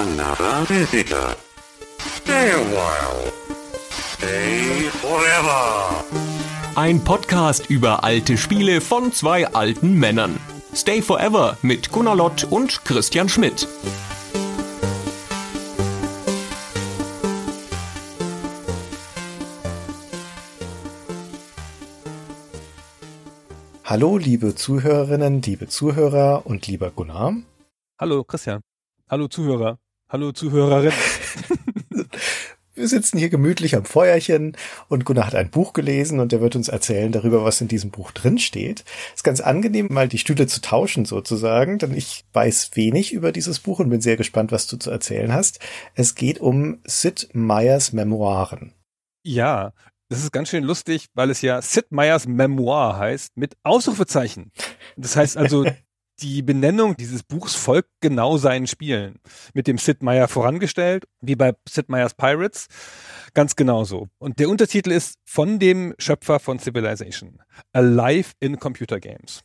another visitor. Stay a while. Stay forever. Ein Podcast über alte Spiele von zwei alten Männern. Stay Forever mit Gunnar Lott und Christian Schmidt. Hallo, liebe Zuhörerinnen, liebe Zuhörer und lieber Gunnar. Hallo, Christian. Hallo, Zuhörer. Hallo, Zuhörerin. Wir sitzen hier gemütlich am Feuerchen und Gunnar hat ein Buch gelesen und er wird uns erzählen darüber, was in diesem Buch drin steht. Ist ganz angenehm, mal die Stühle zu tauschen sozusagen, denn ich weiß wenig über dieses Buch und bin sehr gespannt, was du zu erzählen hast. Es geht um Sid Meyers Memoiren. Ja, das ist ganz schön lustig, weil es ja Sid Meyers Memoir heißt mit Ausrufezeichen. Das heißt also, die Benennung dieses Buchs folgt genau seinen Spielen. Mit dem Sid Meier vorangestellt, wie bei Sid Meier's Pirates. Ganz genauso. Und der Untertitel ist von dem Schöpfer von Civilization. Alive in Computer Games.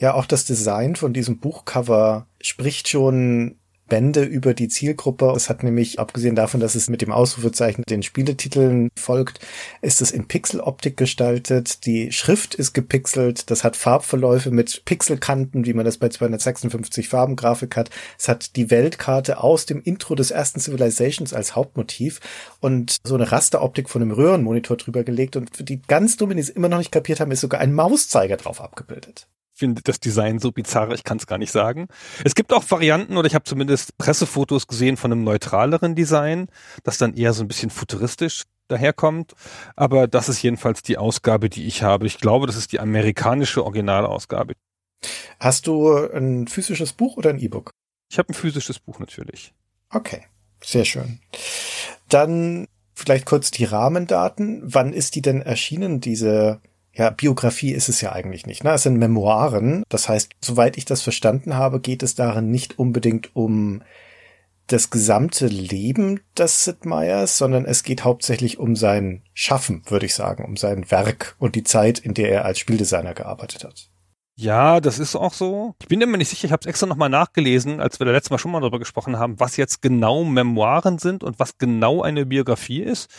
Ja, auch das Design von diesem Buchcover spricht schon Bände über die Zielgruppe. Es hat nämlich, abgesehen davon, dass es mit dem Ausrufezeichen den Spieletiteln folgt, ist es in Pixeloptik gestaltet. Die Schrift ist gepixelt. Das hat Farbverläufe mit Pixelkanten, wie man das bei 256 Farbengrafik hat. Es hat die Weltkarte aus dem Intro des ersten Civilizations als Hauptmotiv und so eine Rasteroptik von einem Röhrenmonitor drüber gelegt. Und für die ganz Dummen, die es immer noch nicht kapiert haben, ist sogar ein Mauszeiger drauf abgebildet finde das Design so bizarr, ich kann es gar nicht sagen. Es gibt auch Varianten, oder ich habe zumindest Pressefotos gesehen von einem neutraleren Design, das dann eher so ein bisschen futuristisch daherkommt. Aber das ist jedenfalls die Ausgabe, die ich habe. Ich glaube, das ist die amerikanische Originalausgabe. Hast du ein physisches Buch oder ein E-Book? Ich habe ein physisches Buch natürlich. Okay, sehr schön. Dann vielleicht kurz die Rahmendaten. Wann ist die denn erschienen, diese ja, Biografie ist es ja eigentlich nicht. Ne? Es sind Memoiren. Das heißt, soweit ich das verstanden habe, geht es darin nicht unbedingt um das gesamte Leben des Sid Meier's, sondern es geht hauptsächlich um sein Schaffen, würde ich sagen, um sein Werk und die Zeit, in der er als Spieldesigner gearbeitet hat. Ja, das ist auch so. Ich bin immer nicht sicher, ich habe es extra nochmal nachgelesen, als wir da letztes Mal schon mal darüber gesprochen haben, was jetzt genau Memoiren sind und was genau eine Biografie ist.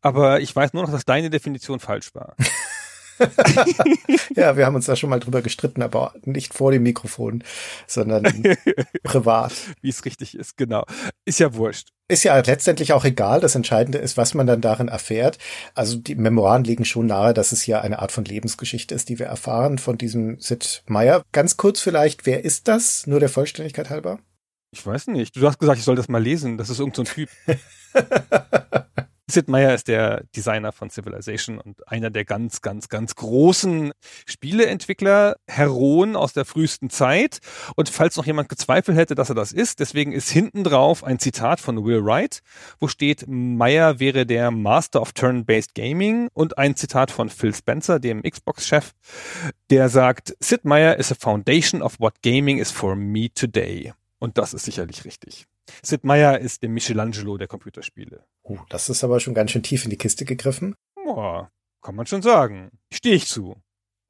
Aber ich weiß nur noch, dass deine Definition falsch war. ja, wir haben uns da schon mal drüber gestritten, aber nicht vor dem Mikrofon, sondern privat. Wie es richtig ist, genau. Ist ja wurscht. Ist ja letztendlich auch egal. Das Entscheidende ist, was man dann darin erfährt. Also die Memoiren legen schon nahe, dass es ja eine Art von Lebensgeschichte ist, die wir erfahren von diesem Sid Meier. Ganz kurz vielleicht, wer ist das? Nur der Vollständigkeit halber? Ich weiß nicht. Du hast gesagt, ich soll das mal lesen. Das ist irgendein so Typ. Sid Meier ist der Designer von Civilization und einer der ganz, ganz, ganz großen Spieleentwickler, Heroen aus der frühesten Zeit. Und falls noch jemand gezweifelt hätte, dass er das ist, deswegen ist hinten drauf ein Zitat von Will Wright, wo steht, Meier wäre der Master of Turn-Based Gaming und ein Zitat von Phil Spencer, dem Xbox-Chef, der sagt, Sid Meier is a foundation of what gaming is for me today. Und das ist sicherlich richtig. Sid Meier ist der Michelangelo der Computerspiele. Uh, das ist aber schon ganz schön tief in die Kiste gegriffen. Boah, kann man schon sagen. Stehe ich zu.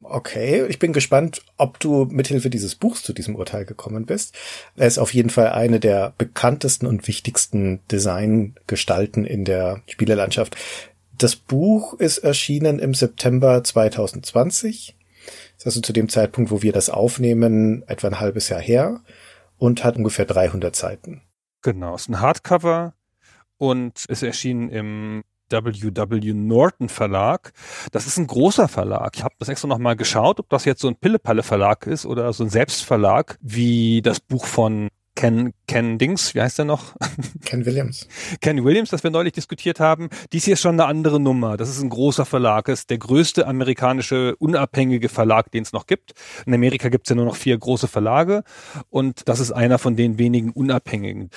Okay, ich bin gespannt, ob du mithilfe dieses Buchs zu diesem Urteil gekommen bist. Er ist auf jeden Fall eine der bekanntesten und wichtigsten Designgestalten in der Spielelandschaft. Das Buch ist erschienen im September 2020. Das ist also zu dem Zeitpunkt, wo wir das aufnehmen, etwa ein halbes Jahr her und hat ungefähr 300 Seiten. Genau, es ist ein Hardcover und es erschien im WW Norton Verlag. Das ist ein großer Verlag. Ich habe das extra nochmal geschaut, ob das jetzt so ein Pillepalle Verlag ist oder so ein Selbstverlag wie das Buch von Ken, Ken Dings, wie heißt er noch? Ken Williams. Ken Williams, das wir neulich diskutiert haben. Dies hier ist schon eine andere Nummer. Das ist ein großer Verlag. Das ist der größte amerikanische unabhängige Verlag, den es noch gibt. In Amerika gibt es ja nur noch vier große Verlage und das ist einer von den wenigen unabhängigen.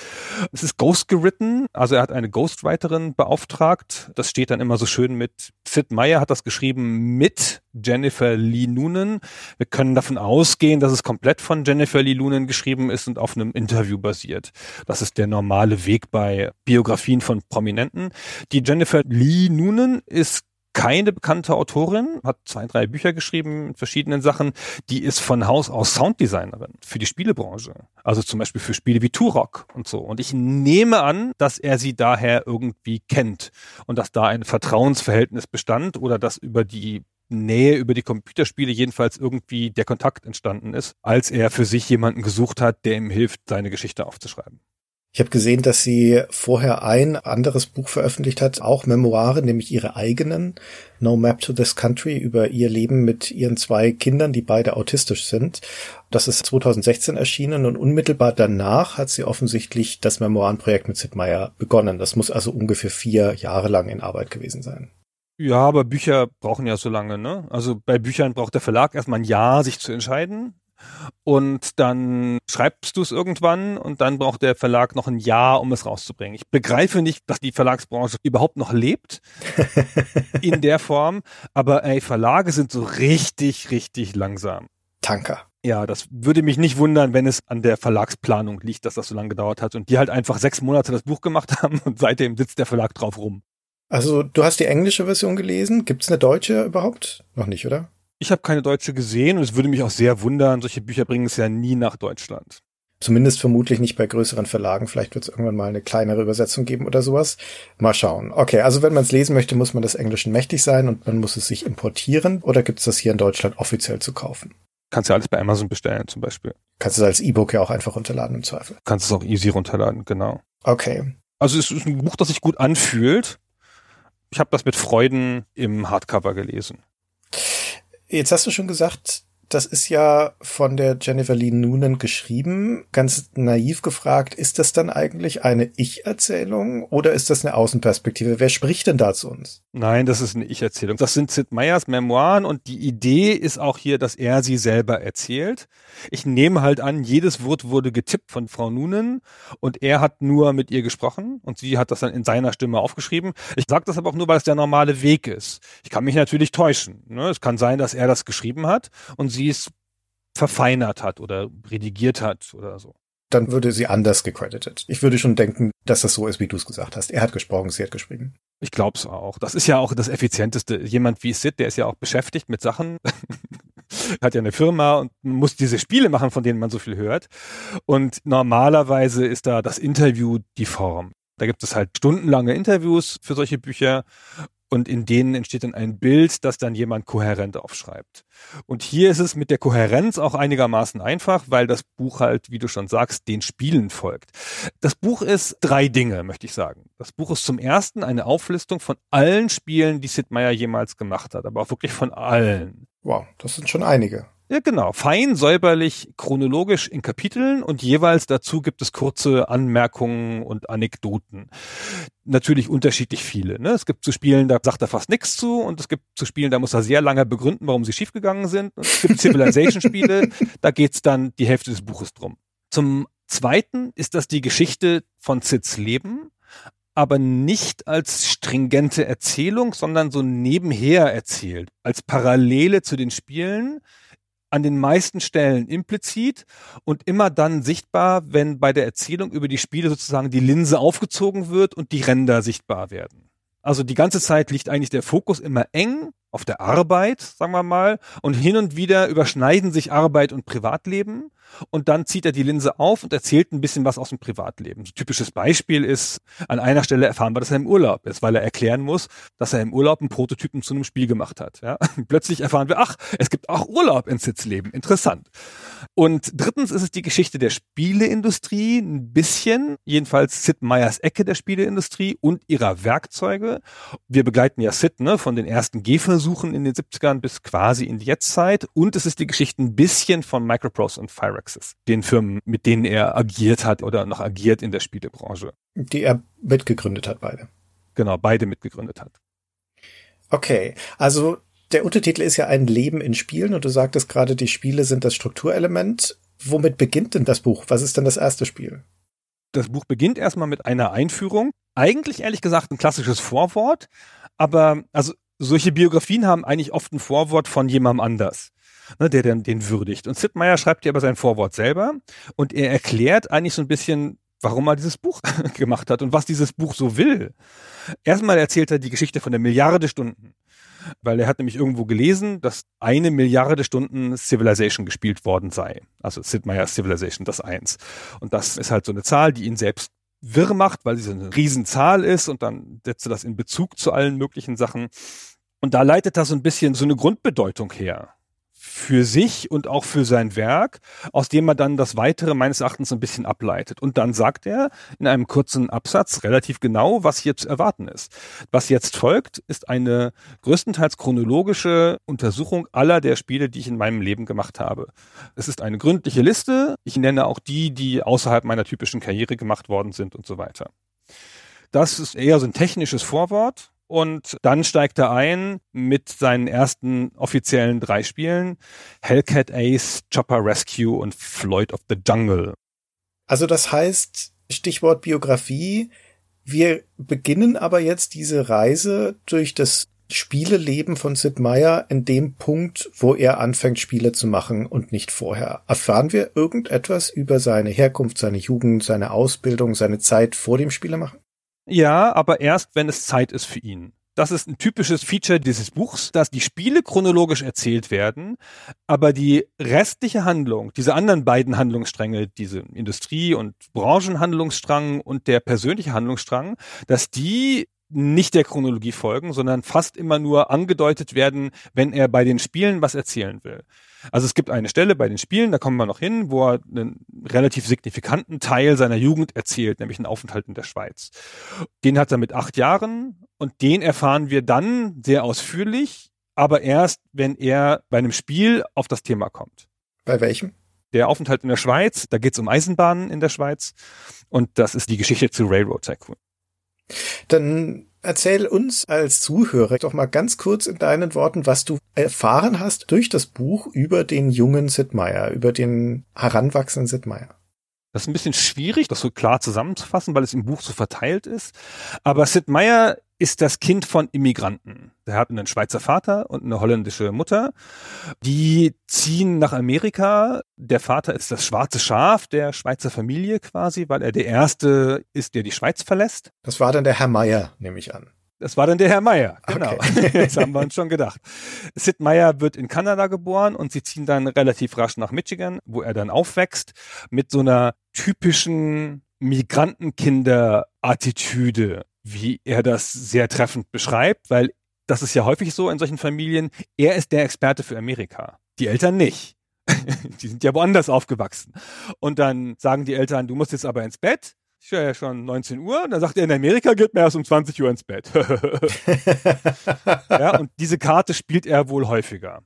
Es ist Ghost geritten, also er hat eine Ghostwriterin beauftragt. Das steht dann immer so schön mit, Sid Meier hat das geschrieben mit Jennifer Lee Noonan. Wir können davon ausgehen, dass es komplett von Jennifer Lee Noonan geschrieben ist und auf einem Interview basiert. Das ist der normale Weg bei Biografien von Prominenten. Die Jennifer Lee Noonan ist keine bekannte Autorin, hat zwei, drei Bücher geschrieben in verschiedenen Sachen. Die ist von Haus aus Sounddesignerin für die Spielebranche. Also zum Beispiel für Spiele wie Turok und so. Und ich nehme an, dass er sie daher irgendwie kennt und dass da ein Vertrauensverhältnis bestand oder dass über die Nähe über die Computerspiele jedenfalls irgendwie der Kontakt entstanden ist, als er für sich jemanden gesucht hat, der ihm hilft, seine Geschichte aufzuschreiben. Ich habe gesehen, dass sie vorher ein anderes Buch veröffentlicht hat, auch Memoire, nämlich ihre eigenen, No Map to This Country, über ihr Leben mit ihren zwei Kindern, die beide autistisch sind. Das ist 2016 erschienen und unmittelbar danach hat sie offensichtlich das Memoirenprojekt mit Sid Meier begonnen. Das muss also ungefähr vier Jahre lang in Arbeit gewesen sein. Ja, aber Bücher brauchen ja so lange, ne? Also bei Büchern braucht der Verlag erstmal ein Jahr, sich zu entscheiden. Und dann schreibst du es irgendwann und dann braucht der Verlag noch ein Jahr, um es rauszubringen. Ich begreife nicht, dass die Verlagsbranche überhaupt noch lebt in der Form, aber ey, Verlage sind so richtig, richtig langsam. Tanker. Ja, das würde mich nicht wundern, wenn es an der Verlagsplanung liegt, dass das so lange gedauert hat und die halt einfach sechs Monate das Buch gemacht haben und seitdem sitzt der Verlag drauf rum. Also du hast die englische Version gelesen. Gibt es eine deutsche überhaupt? Noch nicht, oder? Ich habe keine deutsche gesehen und es würde mich auch sehr wundern. Solche Bücher bringen es ja nie nach Deutschland. Zumindest vermutlich nicht bei größeren Verlagen. Vielleicht wird es irgendwann mal eine kleinere Übersetzung geben oder sowas. Mal schauen. Okay, also wenn man es lesen möchte, muss man des Englischen mächtig sein und man muss es sich importieren. Oder gibt es das hier in Deutschland offiziell zu kaufen? Kannst ja alles bei Amazon bestellen zum Beispiel. Kannst du es als E-Book ja auch einfach runterladen im Zweifel. Kannst es auch easy runterladen, genau. Okay. Also es ist ein Buch, das sich gut anfühlt. Ich habe das mit Freuden im Hardcover gelesen. Jetzt hast du schon gesagt, das ist ja von der Jennifer Lee Noonan geschrieben. Ganz naiv gefragt, ist das dann eigentlich eine Ich-Erzählung oder ist das eine Außenperspektive? Wer spricht denn da zu uns? Nein, das ist eine Ich-Erzählung. Das sind Sid Meyers Memoiren und die Idee ist auch hier, dass er sie selber erzählt. Ich nehme halt an, jedes Wort wurde getippt von Frau Noonan und er hat nur mit ihr gesprochen und sie hat das dann in seiner Stimme aufgeschrieben. Ich sage das aber auch nur, weil es der normale Weg ist. Ich kann mich natürlich täuschen. Ne? Es kann sein, dass er das geschrieben hat und sie es verfeinert hat oder redigiert hat oder so. Dann würde sie anders gecredited. Ich würde schon denken, dass das so ist, wie du es gesagt hast. Er hat gesprochen, sie hat geschrieben. Ich glaube es auch. Das ist ja auch das Effizienteste. Jemand wie Sid, der ist ja auch beschäftigt mit Sachen, hat ja eine Firma und muss diese Spiele machen, von denen man so viel hört. Und normalerweise ist da das Interview die Form. Da gibt es halt stundenlange Interviews für solche Bücher und in denen entsteht dann ein Bild, das dann jemand kohärent aufschreibt. Und hier ist es mit der Kohärenz auch einigermaßen einfach, weil das Buch halt, wie du schon sagst, den Spielen folgt. Das Buch ist drei Dinge, möchte ich sagen. Das Buch ist zum ersten eine Auflistung von allen Spielen, die Sid Meier jemals gemacht hat, aber auch wirklich von allen. Wow, das sind schon einige. Ja, genau. Fein säuberlich chronologisch in Kapiteln und jeweils dazu gibt es kurze Anmerkungen und Anekdoten. Natürlich unterschiedlich viele. Ne? Es gibt zu Spielen, da sagt er fast nichts zu und es gibt zu Spielen, da muss er sehr lange begründen, warum sie schiefgegangen sind. Und es gibt Civilization-Spiele, da geht's dann die Hälfte des Buches drum. Zum Zweiten ist das die Geschichte von Zids Leben, aber nicht als stringente Erzählung, sondern so nebenher erzählt, als Parallele zu den Spielen an den meisten Stellen implizit und immer dann sichtbar, wenn bei der Erzählung über die Spiele sozusagen die Linse aufgezogen wird und die Ränder sichtbar werden. Also die ganze Zeit liegt eigentlich der Fokus immer eng auf der Arbeit, sagen wir mal, und hin und wieder überschneiden sich Arbeit und Privatleben und dann zieht er die Linse auf und erzählt ein bisschen was aus dem Privatleben. So typisches Beispiel ist, an einer Stelle erfahren wir, dass er im Urlaub ist, weil er erklären muss, dass er im Urlaub einen Prototypen zu einem Spiel gemacht hat. Ja? Plötzlich erfahren wir, ach, es gibt auch Urlaub in Sitzleben. Interessant. Und drittens ist es die Geschichte der Spieleindustrie, ein bisschen, jedenfalls Sid Meyers Ecke der Spieleindustrie und ihrer Werkzeuge. Wir begleiten ja Sid ne, von den ersten Gehversuchen in den 70ern bis quasi in die Jetztzeit. Und es ist die Geschichte ein bisschen von Microprose und Firaxis, den Firmen, mit denen er agiert hat oder noch agiert in der Spielebranche. Die er mitgegründet hat, beide. Genau, beide mitgegründet hat. Okay, also der Untertitel ist ja ein Leben in Spielen und du sagtest gerade, die Spiele sind das Strukturelement. Womit beginnt denn das Buch? Was ist denn das erste Spiel? Das Buch beginnt erstmal mit einer Einführung. Eigentlich ehrlich gesagt ein klassisches Vorwort, aber also solche Biografien haben eigentlich oft ein Vorwort von jemandem anders ne, der dann den würdigt. Und Sid Meier schreibt hier aber sein Vorwort selber und er erklärt eigentlich so ein bisschen warum er dieses Buch gemacht hat und was dieses Buch so will. Erstmal erzählt er die Geschichte von der Milliarde Stunden, weil er hat nämlich irgendwo gelesen, dass eine Milliarde Stunden Civilization gespielt worden sei. Also Sid Meier's Civilization, das eins. Und das ist halt so eine Zahl, die ihn selbst wirr macht, weil sie eine Riesenzahl ist und dann setzt er das in Bezug zu allen möglichen Sachen. Und da leitet er so ein bisschen so eine Grundbedeutung her für sich und auch für sein Werk, aus dem er dann das Weitere meines Erachtens ein bisschen ableitet. Und dann sagt er in einem kurzen Absatz relativ genau, was hier zu erwarten ist. Was jetzt folgt, ist eine größtenteils chronologische Untersuchung aller der Spiele, die ich in meinem Leben gemacht habe. Es ist eine gründliche Liste. Ich nenne auch die, die außerhalb meiner typischen Karriere gemacht worden sind und so weiter. Das ist eher so ein technisches Vorwort und dann steigt er ein mit seinen ersten offiziellen drei Spielen. Hellcat Ace, Chopper Rescue und Floyd of the Jungle. Also das heißt, Stichwort Biografie, wir beginnen aber jetzt diese Reise durch das Spieleleben von Sid Meier in dem Punkt, wo er anfängt, Spiele zu machen und nicht vorher. Erfahren wir irgendetwas über seine Herkunft, seine Jugend, seine Ausbildung, seine Zeit vor dem Spielemachen? Ja, aber erst, wenn es Zeit ist für ihn. Das ist ein typisches Feature dieses Buchs, dass die Spiele chronologisch erzählt werden, aber die restliche Handlung, diese anderen beiden Handlungsstränge, diese Industrie- und Branchenhandlungsstrang und der persönliche Handlungsstrang, dass die nicht der Chronologie folgen, sondern fast immer nur angedeutet werden, wenn er bei den Spielen was erzählen will. Also es gibt eine Stelle bei den Spielen, da kommen wir noch hin, wo er einen relativ signifikanten Teil seiner Jugend erzählt, nämlich einen Aufenthalt in der Schweiz. Den hat er mit acht Jahren und den erfahren wir dann sehr ausführlich, aber erst, wenn er bei einem Spiel auf das Thema kommt. Bei welchem? Der Aufenthalt in der Schweiz, da geht es um Eisenbahnen in der Schweiz und das ist die Geschichte zu Railroad Tycoon. Dann erzähl uns als Zuhörer doch mal ganz kurz in deinen Worten, was du erfahren hast durch das Buch über den jungen Sid Meier, über den heranwachsenden Sid Meier. Das ist ein bisschen schwierig, das so klar zusammenzufassen, weil es im Buch so verteilt ist. Aber Sid Meier ist das Kind von Immigranten. Der hat einen Schweizer Vater und eine holländische Mutter. Die ziehen nach Amerika. Der Vater ist das schwarze Schaf der Schweizer Familie quasi, weil er der Erste ist, der die Schweiz verlässt. Das war dann der Herr Meier, nehme ich an. Das war dann der Herr Meier, genau. Okay. das haben wir uns schon gedacht. Sid Meier wird in Kanada geboren und sie ziehen dann relativ rasch nach Michigan, wo er dann aufwächst, mit so einer typischen Migrantenkinder-Attitüde, wie er das sehr treffend beschreibt, weil das ist ja häufig so in solchen Familien, er ist der Experte für Amerika, die Eltern nicht. die sind ja woanders aufgewachsen. Und dann sagen die Eltern, du musst jetzt aber ins Bett ist ja schon 19 Uhr. Und dann sagt er, in Amerika geht man erst um 20 Uhr ins Bett. ja, und diese Karte spielt er wohl häufiger.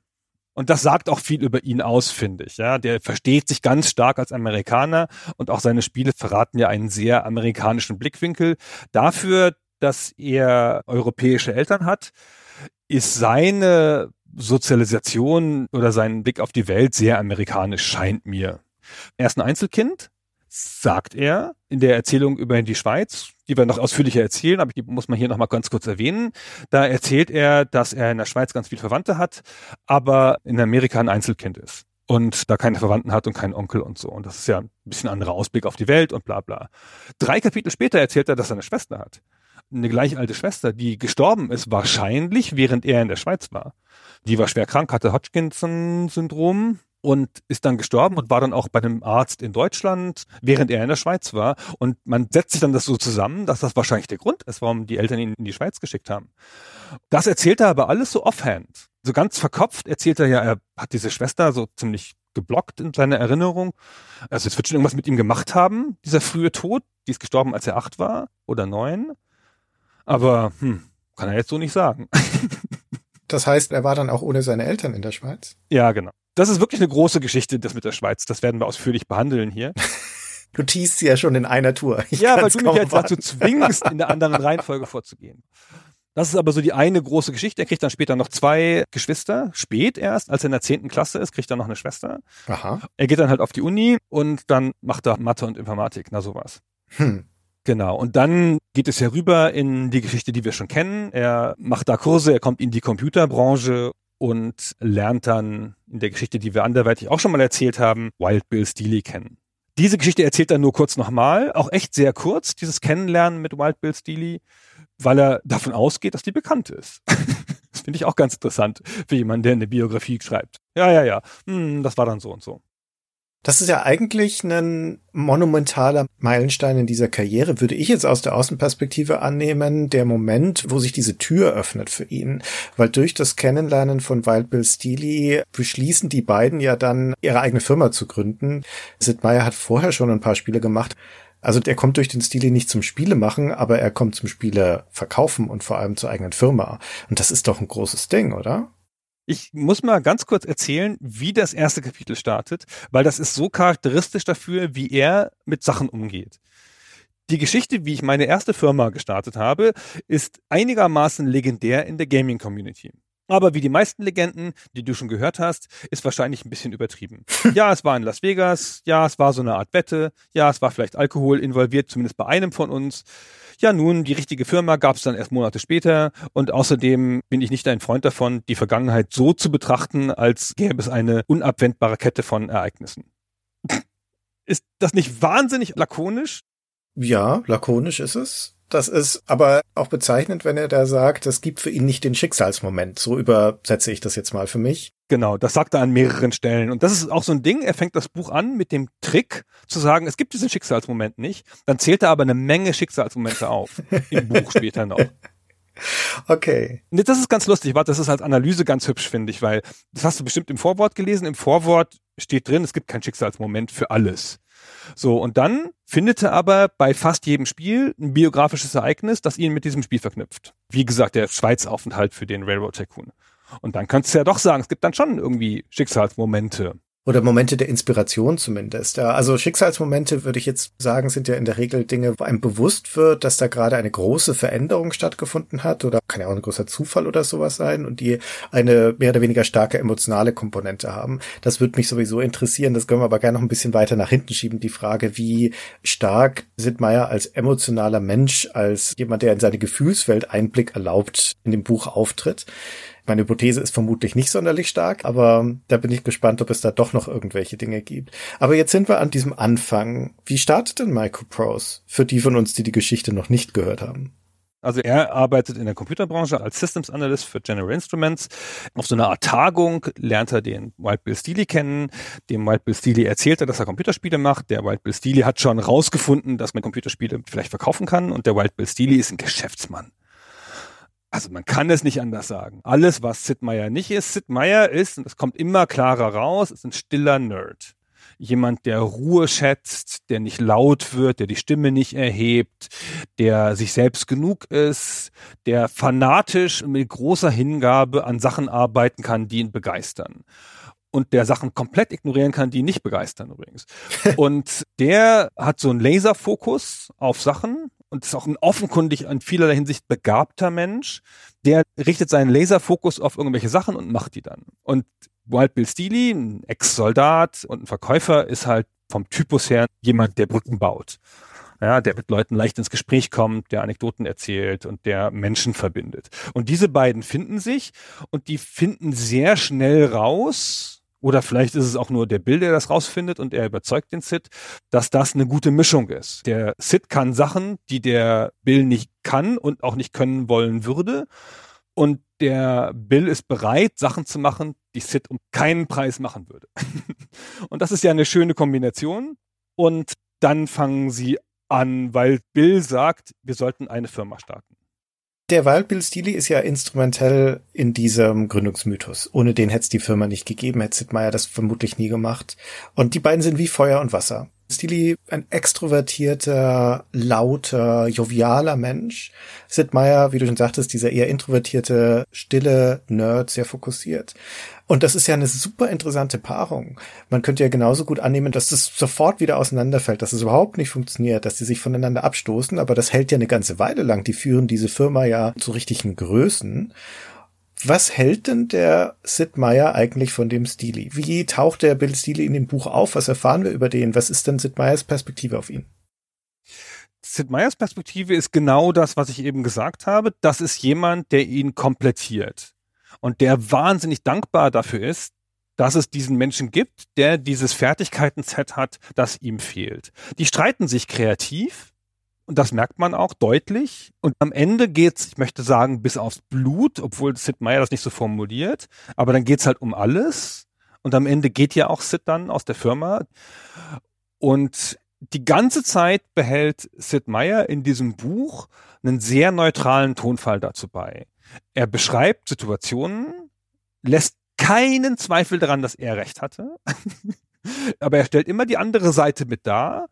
Und das sagt auch viel über ihn aus, finde ich. Ja, der versteht sich ganz stark als Amerikaner und auch seine Spiele verraten ja einen sehr amerikanischen Blickwinkel. Dafür, dass er europäische Eltern hat, ist seine Sozialisation oder sein Blick auf die Welt sehr amerikanisch, scheint mir. Er ist ein Einzelkind, sagt er in der Erzählung über die Schweiz, die wir noch ausführlicher erzählen, aber die muss man hier nochmal ganz kurz erwähnen. Da erzählt er, dass er in der Schweiz ganz viel Verwandte hat, aber in Amerika ein Einzelkind ist und da keine Verwandten hat und keinen Onkel und so. Und das ist ja ein bisschen anderer Ausblick auf die Welt und bla bla. Drei Kapitel später erzählt er, dass er eine Schwester hat. Eine gleich alte Schwester, die gestorben ist, wahrscheinlich während er in der Schweiz war. Die war schwer krank, hatte Hodgkinson-Syndrom, und ist dann gestorben und war dann auch bei einem Arzt in Deutschland, während er in der Schweiz war. Und man setzt sich dann das so zusammen, dass das wahrscheinlich der Grund ist, warum die Eltern ihn in die Schweiz geschickt haben. Das erzählt er aber alles so offhand. So ganz verkopft erzählt er ja, er hat diese Schwester so ziemlich geblockt in seiner Erinnerung. Also es wird schon irgendwas mit ihm gemacht haben, dieser frühe Tod. Die ist gestorben, als er acht war oder neun. Aber hm, kann er jetzt so nicht sagen. Das heißt, er war dann auch ohne seine Eltern in der Schweiz? Ja, genau das ist wirklich eine große Geschichte, das mit der Schweiz. Das werden wir ausführlich behandeln hier. Du teast sie ja schon in einer Tour. Ich ja, weil du mich jetzt dazu zwingst, in der anderen Reihenfolge vorzugehen. Das ist aber so die eine große Geschichte. Er kriegt dann später noch zwei Geschwister. Spät erst, als er in der zehnten Klasse ist, kriegt er noch eine Schwester. Aha. Er geht dann halt auf die Uni und dann macht er Mathe und Informatik. Na sowas. Hm. Genau. Und dann geht es ja rüber in die Geschichte, die wir schon kennen. Er macht da Kurse, er kommt in die Computerbranche und lernt dann in der Geschichte, die wir anderweitig auch schon mal erzählt haben, Wild Bill Steely kennen. Diese Geschichte erzählt er nur kurz nochmal, auch echt sehr kurz, dieses Kennenlernen mit Wild Bill Steely, weil er davon ausgeht, dass die bekannt ist. das finde ich auch ganz interessant für jemanden, der eine Biografie schreibt. Ja, ja, ja, hm, das war dann so und so. Das ist ja eigentlich ein monumentaler Meilenstein in dieser Karriere, würde ich jetzt aus der Außenperspektive annehmen, der Moment, wo sich diese Tür öffnet für ihn. Weil durch das Kennenlernen von Wild Bill Steely beschließen die beiden ja dann, ihre eigene Firma zu gründen. Sid Meier hat vorher schon ein paar Spiele gemacht. Also der kommt durch den Steely nicht zum Spiele machen, aber er kommt zum Spiele verkaufen und vor allem zur eigenen Firma. Und das ist doch ein großes Ding, oder? Ich muss mal ganz kurz erzählen, wie das erste Kapitel startet, weil das ist so charakteristisch dafür, wie er mit Sachen umgeht. Die Geschichte, wie ich meine erste Firma gestartet habe, ist einigermaßen legendär in der Gaming Community. Aber wie die meisten Legenden, die du schon gehört hast, ist wahrscheinlich ein bisschen übertrieben. Ja, es war in Las Vegas, ja, es war so eine Art Wette, ja, es war vielleicht Alkohol involviert, zumindest bei einem von uns. Ja, nun, die richtige Firma gab es dann erst Monate später und außerdem bin ich nicht ein Freund davon, die Vergangenheit so zu betrachten, als gäbe es eine unabwendbare Kette von Ereignissen. Ist das nicht wahnsinnig lakonisch? Ja, lakonisch ist es. Das ist aber auch bezeichnend, wenn er da sagt, es gibt für ihn nicht den Schicksalsmoment. So übersetze ich das jetzt mal für mich. Genau, das sagt er an mehreren Stellen. Und das ist auch so ein Ding, er fängt das Buch an mit dem Trick zu sagen, es gibt diesen Schicksalsmoment nicht. Dann zählt er aber eine Menge Schicksalsmomente auf. Im Buch später noch. Okay. Das ist ganz lustig, warte, das ist als Analyse ganz hübsch, finde ich, weil das hast du bestimmt im Vorwort gelesen. Im Vorwort steht drin, es gibt keinen Schicksalsmoment für alles. So, und dann findet er aber bei fast jedem Spiel ein biografisches Ereignis, das ihn mit diesem Spiel verknüpft. Wie gesagt, der Schweizaufenthalt für den Railroad Tycoon. Und dann könntest du ja doch sagen, es gibt dann schon irgendwie Schicksalsmomente. Oder Momente der Inspiration zumindest. Also Schicksalsmomente, würde ich jetzt sagen, sind ja in der Regel Dinge, wo einem bewusst wird, dass da gerade eine große Veränderung stattgefunden hat oder kann ja auch ein großer Zufall oder sowas sein und die eine mehr oder weniger starke emotionale Komponente haben. Das würde mich sowieso interessieren. Das können wir aber gerne noch ein bisschen weiter nach hinten schieben. Die Frage, wie stark Sid Meier als emotionaler Mensch, als jemand, der in seine Gefühlswelt Einblick erlaubt, in dem Buch auftritt. Meine Hypothese ist vermutlich nicht sonderlich stark, aber da bin ich gespannt, ob es da doch noch irgendwelche Dinge gibt. Aber jetzt sind wir an diesem Anfang. Wie startet denn Microprose für die von uns, die die Geschichte noch nicht gehört haben? Also er arbeitet in der Computerbranche als Systems Analyst für General Instruments. Auf so einer Art Tagung lernt er den Wild Bill Steely kennen. Dem Wild Bill Steely erzählt er, dass er Computerspiele macht. Der Wild Bill Steely hat schon rausgefunden, dass man Computerspiele vielleicht verkaufen kann. Und der Wild Bill Steely ist ein Geschäftsmann. Also man kann es nicht anders sagen. Alles, was Sid Meier nicht ist, Sid Meier ist, und es kommt immer klarer raus, ist ein stiller Nerd. Jemand, der Ruhe schätzt, der nicht laut wird, der die Stimme nicht erhebt, der sich selbst genug ist, der fanatisch mit großer Hingabe an Sachen arbeiten kann, die ihn begeistern und der Sachen komplett ignorieren kann, die ihn nicht begeistern übrigens. Und der hat so einen Laserfokus auf Sachen und ist auch ein offenkundig in vielerlei Hinsicht begabter Mensch, der richtet seinen Laserfokus auf irgendwelche Sachen und macht die dann. Und Wild Bill Steely, ein Ex-Soldat und ein Verkäufer, ist halt vom Typus her jemand, der Brücken baut. Ja, der mit Leuten leicht ins Gespräch kommt, der Anekdoten erzählt und der Menschen verbindet. Und diese beiden finden sich und die finden sehr schnell raus, oder vielleicht ist es auch nur der Bill, der das rausfindet und er überzeugt den Sid, dass das eine gute Mischung ist. Der Sid kann Sachen, die der Bill nicht kann und auch nicht können wollen würde. Und der Bill ist bereit, Sachen zu machen, die Sid um keinen Preis machen würde. und das ist ja eine schöne Kombination. Und dann fangen sie an, weil Bill sagt, wir sollten eine Firma starten. Der Steely ist ja instrumentell in diesem Gründungsmythos. Ohne den hätte es die Firma nicht gegeben, hätte Sid Meier das vermutlich nie gemacht. Und die beiden sind wie Feuer und Wasser. Steely ein extrovertierter, lauter, jovialer Mensch. Sid Meier, wie du schon sagtest, dieser eher introvertierte, stille Nerd, sehr fokussiert. Und das ist ja eine super interessante Paarung. Man könnte ja genauso gut annehmen, dass das sofort wieder auseinanderfällt, dass es überhaupt nicht funktioniert, dass die sich voneinander abstoßen, aber das hält ja eine ganze Weile lang. Die führen diese Firma ja zu richtigen Größen. Was hält denn der Sid Meier eigentlich von dem Steely? Wie taucht der Bill Steely in dem Buch auf? Was erfahren wir über den? Was ist denn Sid Meiers Perspektive auf ihn? Sid Meiers Perspektive ist genau das, was ich eben gesagt habe. Das ist jemand, der ihn komplettiert und der wahnsinnig dankbar dafür ist, dass es diesen Menschen gibt, der dieses Fertigkeiten-Set hat, das ihm fehlt. Die streiten sich kreativ und das merkt man auch deutlich. Und am Ende geht's, ich möchte sagen, bis aufs Blut, obwohl Sid Meier das nicht so formuliert, aber dann geht's halt um alles. Und am Ende geht ja auch Sid dann aus der Firma. Und die ganze Zeit behält Sid Meier in diesem Buch einen sehr neutralen Tonfall dazu bei. Er beschreibt Situationen, lässt keinen Zweifel daran, dass er recht hatte. Aber er stellt immer die andere Seite mit dar.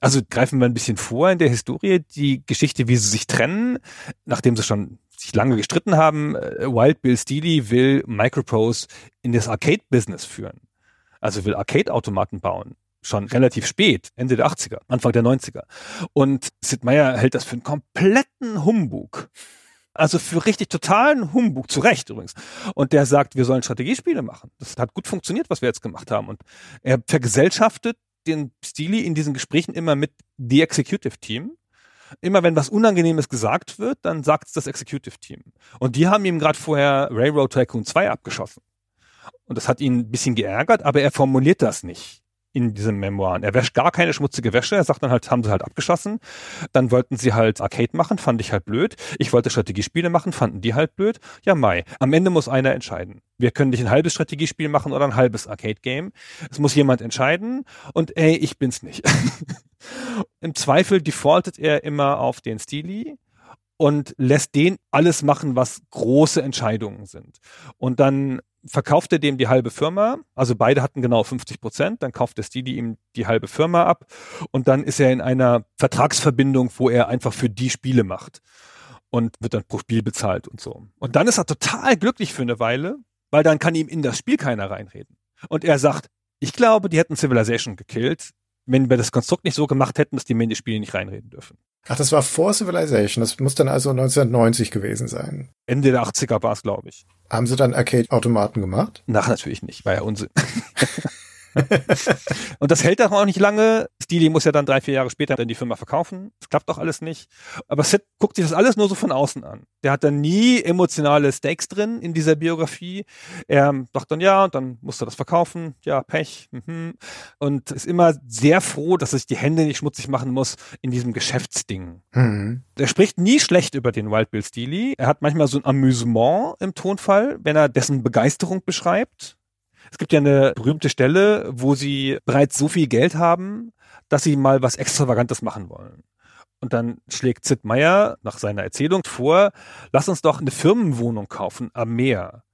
Also greifen wir ein bisschen vor in der Historie, die Geschichte, wie sie sich trennen, nachdem sie schon sich lange gestritten haben. Äh, Wild Bill Steely will Microprose in das Arcade-Business führen. Also will Arcade-Automaten bauen schon relativ spät, Ende der 80er, Anfang der 90er. Und Sid Meier hält das für einen kompletten Humbug. Also für richtig totalen Humbug, zu Recht übrigens. Und der sagt, wir sollen Strategiespiele machen. Das hat gut funktioniert, was wir jetzt gemacht haben. Und er vergesellschaftet den Stili in diesen Gesprächen immer mit The Executive Team. Immer wenn was Unangenehmes gesagt wird, dann sagt es das Executive Team. Und die haben ihm gerade vorher Railroad Tycoon 2 abgeschossen. Und das hat ihn ein bisschen geärgert, aber er formuliert das nicht in diesem Memoiren. Er wäscht gar keine schmutzige Wäsche. Er sagt dann halt, haben sie halt abgeschossen. Dann wollten sie halt Arcade machen, fand ich halt blöd. Ich wollte Strategiespiele machen, fanden die halt blöd. Ja, Mai. Am Ende muss einer entscheiden. Wir können nicht ein halbes Strategiespiel machen oder ein halbes Arcade-Game. Es muss jemand entscheiden und ey, ich bin's nicht. Im Zweifel defaultet er immer auf den Stili und lässt den alles machen, was große Entscheidungen sind. Und dann verkauft er dem die halbe Firma, also beide hatten genau 50 Prozent, dann kauft der Stili ihm die halbe Firma ab und dann ist er in einer Vertragsverbindung, wo er einfach für die Spiele macht und wird dann pro Spiel bezahlt und so. Und dann ist er total glücklich für eine Weile, weil dann kann ihm in das Spiel keiner reinreden. Und er sagt, ich glaube, die hätten Civilization gekillt, wenn wir das Konstrukt nicht so gemacht hätten, dass die mir in die Spiele nicht reinreden dürfen. Ach, das war vor Civilization. Das muss dann also 1990 gewesen sein. Ende der 80er war es, glaube ich. Haben sie dann Arcade-Automaten gemacht? Nach natürlich nicht, war ja Unsinn. und das hält auch nicht lange. Steely muss ja dann drei, vier Jahre später dann die Firma verkaufen. Das klappt doch alles nicht. Aber Sid guckt sich das alles nur so von außen an. Der hat dann nie emotionale Stakes drin in dieser Biografie. Er sagt dann ja, und dann musste das verkaufen. Ja, Pech. Mhm. Und ist immer sehr froh, dass er sich die Hände nicht schmutzig machen muss in diesem Geschäftsding. Mhm. Er spricht nie schlecht über den Wild Bill Steely. Er hat manchmal so ein Amüsement im Tonfall, wenn er dessen Begeisterung beschreibt. Es gibt ja eine berühmte Stelle, wo sie bereits so viel Geld haben, dass sie mal was Extravagantes machen wollen. Und dann schlägt Sid Meier nach seiner Erzählung vor, lass uns doch eine Firmenwohnung kaufen am Meer.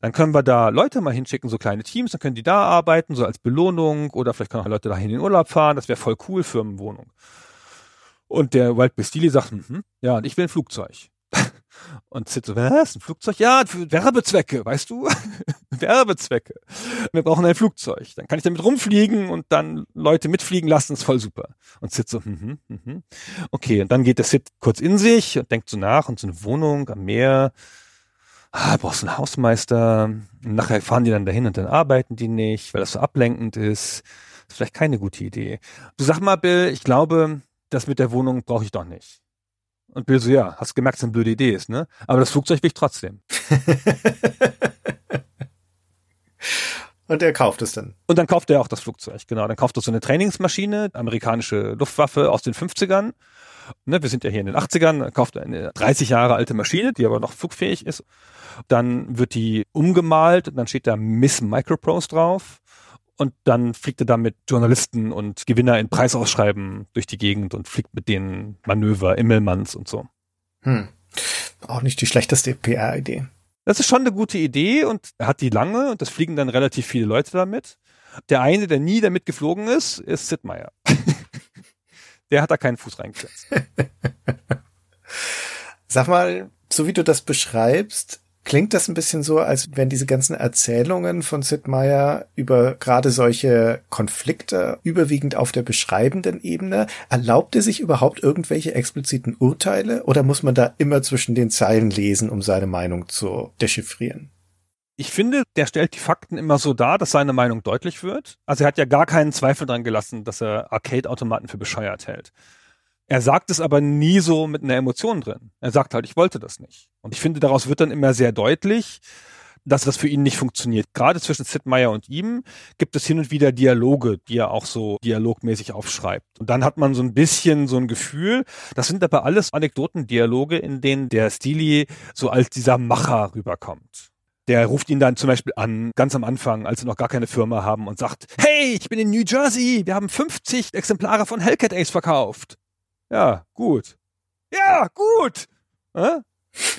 Dann können wir da Leute mal hinschicken, so kleine Teams, dann können die da arbeiten, so als Belohnung, oder vielleicht können auch Leute dahin in den Urlaub fahren, das wäre voll cool, Firmenwohnung. Und der Wild Bastili sagt, hm, ja, und ich will ein Flugzeug. Und Sid so, was? Ein Flugzeug? Ja, für Werbezwecke, weißt du? Werbezwecke. Wir brauchen ein Flugzeug. Dann kann ich damit rumfliegen und dann Leute mitfliegen lassen, ist voll super. Und Sid so, mhm, mhm. Okay, und dann geht der Sid kurz in sich und denkt so nach und so eine Wohnung am Meer. Ah, brauchst einen Hausmeister. Und nachher fahren die dann dahin und dann arbeiten die nicht, weil das so ablenkend ist. ist vielleicht keine gute Idee. Du sag mal, Bill, ich glaube, das mit der Wohnung brauche ich doch nicht. Und Bill so, ja, hast gemerkt, dass es eine blöde Idee ist, ne? Aber das Flugzeug will ich trotzdem. Und er kauft es dann. Und dann kauft er auch das Flugzeug, genau. Dann kauft er so eine Trainingsmaschine, amerikanische Luftwaffe aus den 50ern. Ne, wir sind ja hier in den 80ern, kauft eine 30 Jahre alte Maschine, die aber noch flugfähig ist. Dann wird die umgemalt und dann steht da Miss Microprose drauf. Und dann fliegt er da mit Journalisten und Gewinner in Preisausschreiben durch die Gegend und fliegt mit denen Manöver, Immelmanns und so. Hm. Auch nicht die schlechteste PR-Idee. Das ist schon eine gute Idee und er hat die lange und das fliegen dann relativ viele Leute damit. Der eine, der nie damit geflogen ist, ist Sid Meier. der hat da keinen Fuß reingesetzt. Sag mal, so wie du das beschreibst, Klingt das ein bisschen so, als wenn diese ganzen Erzählungen von Sid Meier über gerade solche Konflikte überwiegend auf der beschreibenden Ebene, erlaubt er sich überhaupt irgendwelche expliziten Urteile oder muss man da immer zwischen den Zeilen lesen, um seine Meinung zu dechiffrieren? Ich finde, der stellt die Fakten immer so dar, dass seine Meinung deutlich wird. Also er hat ja gar keinen Zweifel dran gelassen, dass er Arcade-Automaten für bescheuert hält. Er sagt es aber nie so mit einer Emotion drin. Er sagt halt, ich wollte das nicht. Und ich finde, daraus wird dann immer sehr deutlich, dass das für ihn nicht funktioniert. Gerade zwischen Sid Meier und ihm gibt es hin und wieder Dialoge, die er auch so dialogmäßig aufschreibt. Und dann hat man so ein bisschen so ein Gefühl, das sind aber alles Anekdotendialoge, in denen der Stili so als dieser Macher rüberkommt. Der ruft ihn dann zum Beispiel an, ganz am Anfang, als sie noch gar keine Firma haben und sagt, hey, ich bin in New Jersey, wir haben 50 Exemplare von Hellcat Ace verkauft. Ja, gut. Ja, gut.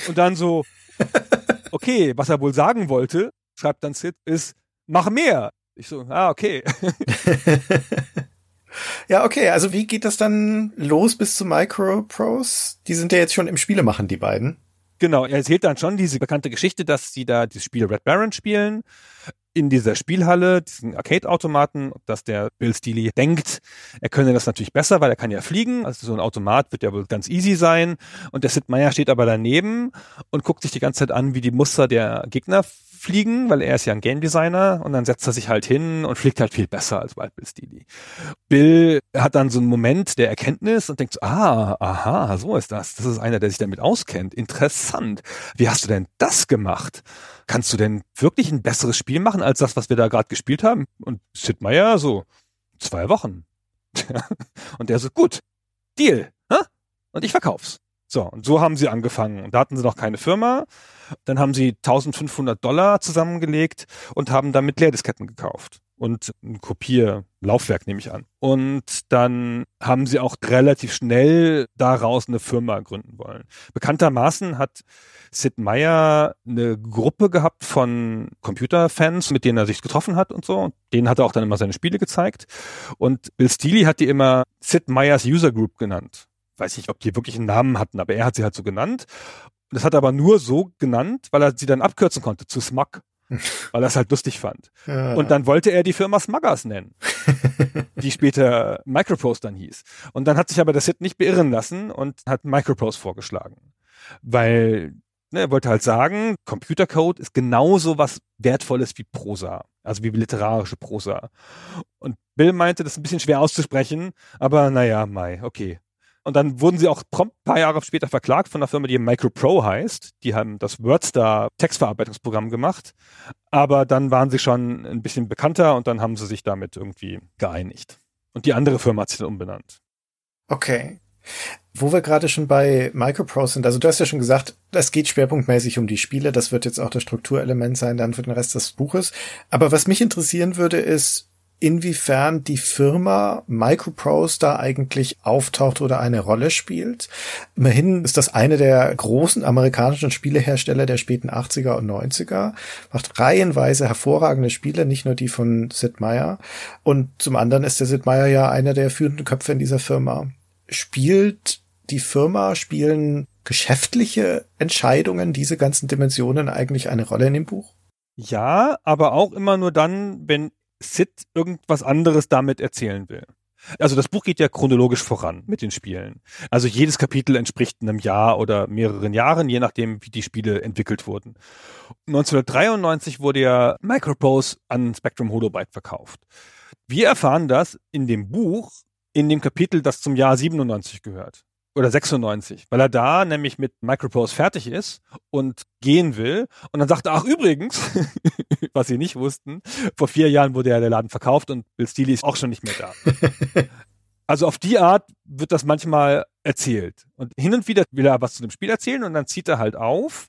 Und dann so, okay, was er wohl sagen wollte, schreibt dann Sid, ist, mach mehr. Ich so, ah, okay. ja, okay, also wie geht das dann los bis zu Microprose? Die sind ja jetzt schon im Spiele machen, die beiden. Genau, er erzählt dann schon diese bekannte Geschichte, dass sie da das Spiel Red Baron spielen in dieser Spielhalle, diesen Arcade-Automaten, dass der Bill Steely denkt, er könne das natürlich besser, weil er kann ja fliegen. Also so ein Automat wird ja wohl ganz easy sein. Und der Sid Meier steht aber daneben und guckt sich die ganze Zeit an, wie die Muster der Gegner fliegen, weil er ist ja ein Game Designer und dann setzt er sich halt hin und fliegt halt viel besser als Wild Bill Steely. Bill hat dann so einen Moment der Erkenntnis und denkt so, ah, aha, so ist das. Das ist einer, der sich damit auskennt. Interessant. Wie hast du denn das gemacht? Kannst du denn wirklich ein besseres Spiel machen als das, was wir da gerade gespielt haben? Und Sid Meier so, zwei Wochen. und der so, gut, Deal. Hä? Und ich verkauf's. So, und so haben sie angefangen. Und da hatten sie noch keine Firma. Dann haben sie 1500 Dollar zusammengelegt und haben damit Leerdisketten gekauft und ein Kopierlaufwerk nehme ich an. Und dann haben sie auch relativ schnell daraus eine Firma gründen wollen. Bekanntermaßen hat Sid Meier eine Gruppe gehabt von Computerfans, mit denen er sich getroffen hat und so. Und denen hat er auch dann immer seine Spiele gezeigt. Und Bill Steely hat die immer Sid Meyers User Group genannt weiß nicht, ob die wirklich einen Namen hatten, aber er hat sie halt so genannt. Das hat er aber nur so genannt, weil er sie dann abkürzen konnte zu Smug, weil er es halt lustig fand. Ja. Und dann wollte er die Firma Smuggers nennen, die später Microprose dann hieß. Und dann hat sich aber der Sid nicht beirren lassen und hat Microprose vorgeschlagen. Weil ne, er wollte halt sagen, Computercode ist genauso was Wertvolles wie Prosa, also wie literarische Prosa. Und Bill meinte, das ist ein bisschen schwer auszusprechen, aber naja, Mai, okay. Und dann wurden sie auch prompt ein paar Jahre später verklagt von einer Firma, die MicroPro heißt. Die haben das WordStar Textverarbeitungsprogramm gemacht. Aber dann waren sie schon ein bisschen bekannter und dann haben sie sich damit irgendwie geeinigt. Und die andere Firma hat sich dann umbenannt. Okay. Wo wir gerade schon bei MicroPro sind, also du hast ja schon gesagt, das geht schwerpunktmäßig um die Spiele, das wird jetzt auch das Strukturelement sein dann für den Rest des Buches. Aber was mich interessieren würde, ist, inwiefern die Firma Microprose da eigentlich auftaucht oder eine Rolle spielt. Immerhin ist das eine der großen amerikanischen Spielehersteller der späten 80er und 90er, macht reihenweise hervorragende Spiele, nicht nur die von Sid Meier. Und zum anderen ist der Sid Meier ja einer der führenden Köpfe in dieser Firma. Spielt die Firma, spielen geschäftliche Entscheidungen, diese ganzen Dimensionen eigentlich eine Rolle in dem Buch? Ja, aber auch immer nur dann, wenn Sid irgendwas anderes damit erzählen will. Also das Buch geht ja chronologisch voran mit den Spielen. Also jedes Kapitel entspricht einem Jahr oder mehreren Jahren, je nachdem, wie die Spiele entwickelt wurden. 1993 wurde ja Microprose an Spectrum Holobyte verkauft. Wir erfahren das in dem Buch, in dem Kapitel, das zum Jahr 97 gehört oder 96, weil er da nämlich mit Microprose fertig ist und gehen will. Und dann sagt er, ach übrigens, was sie nicht wussten, vor vier Jahren wurde ja der Laden verkauft und Bill Steely ist auch schon nicht mehr da. also auf die Art wird das manchmal erzählt. Und hin und wieder will er was zu dem Spiel erzählen und dann zieht er halt auf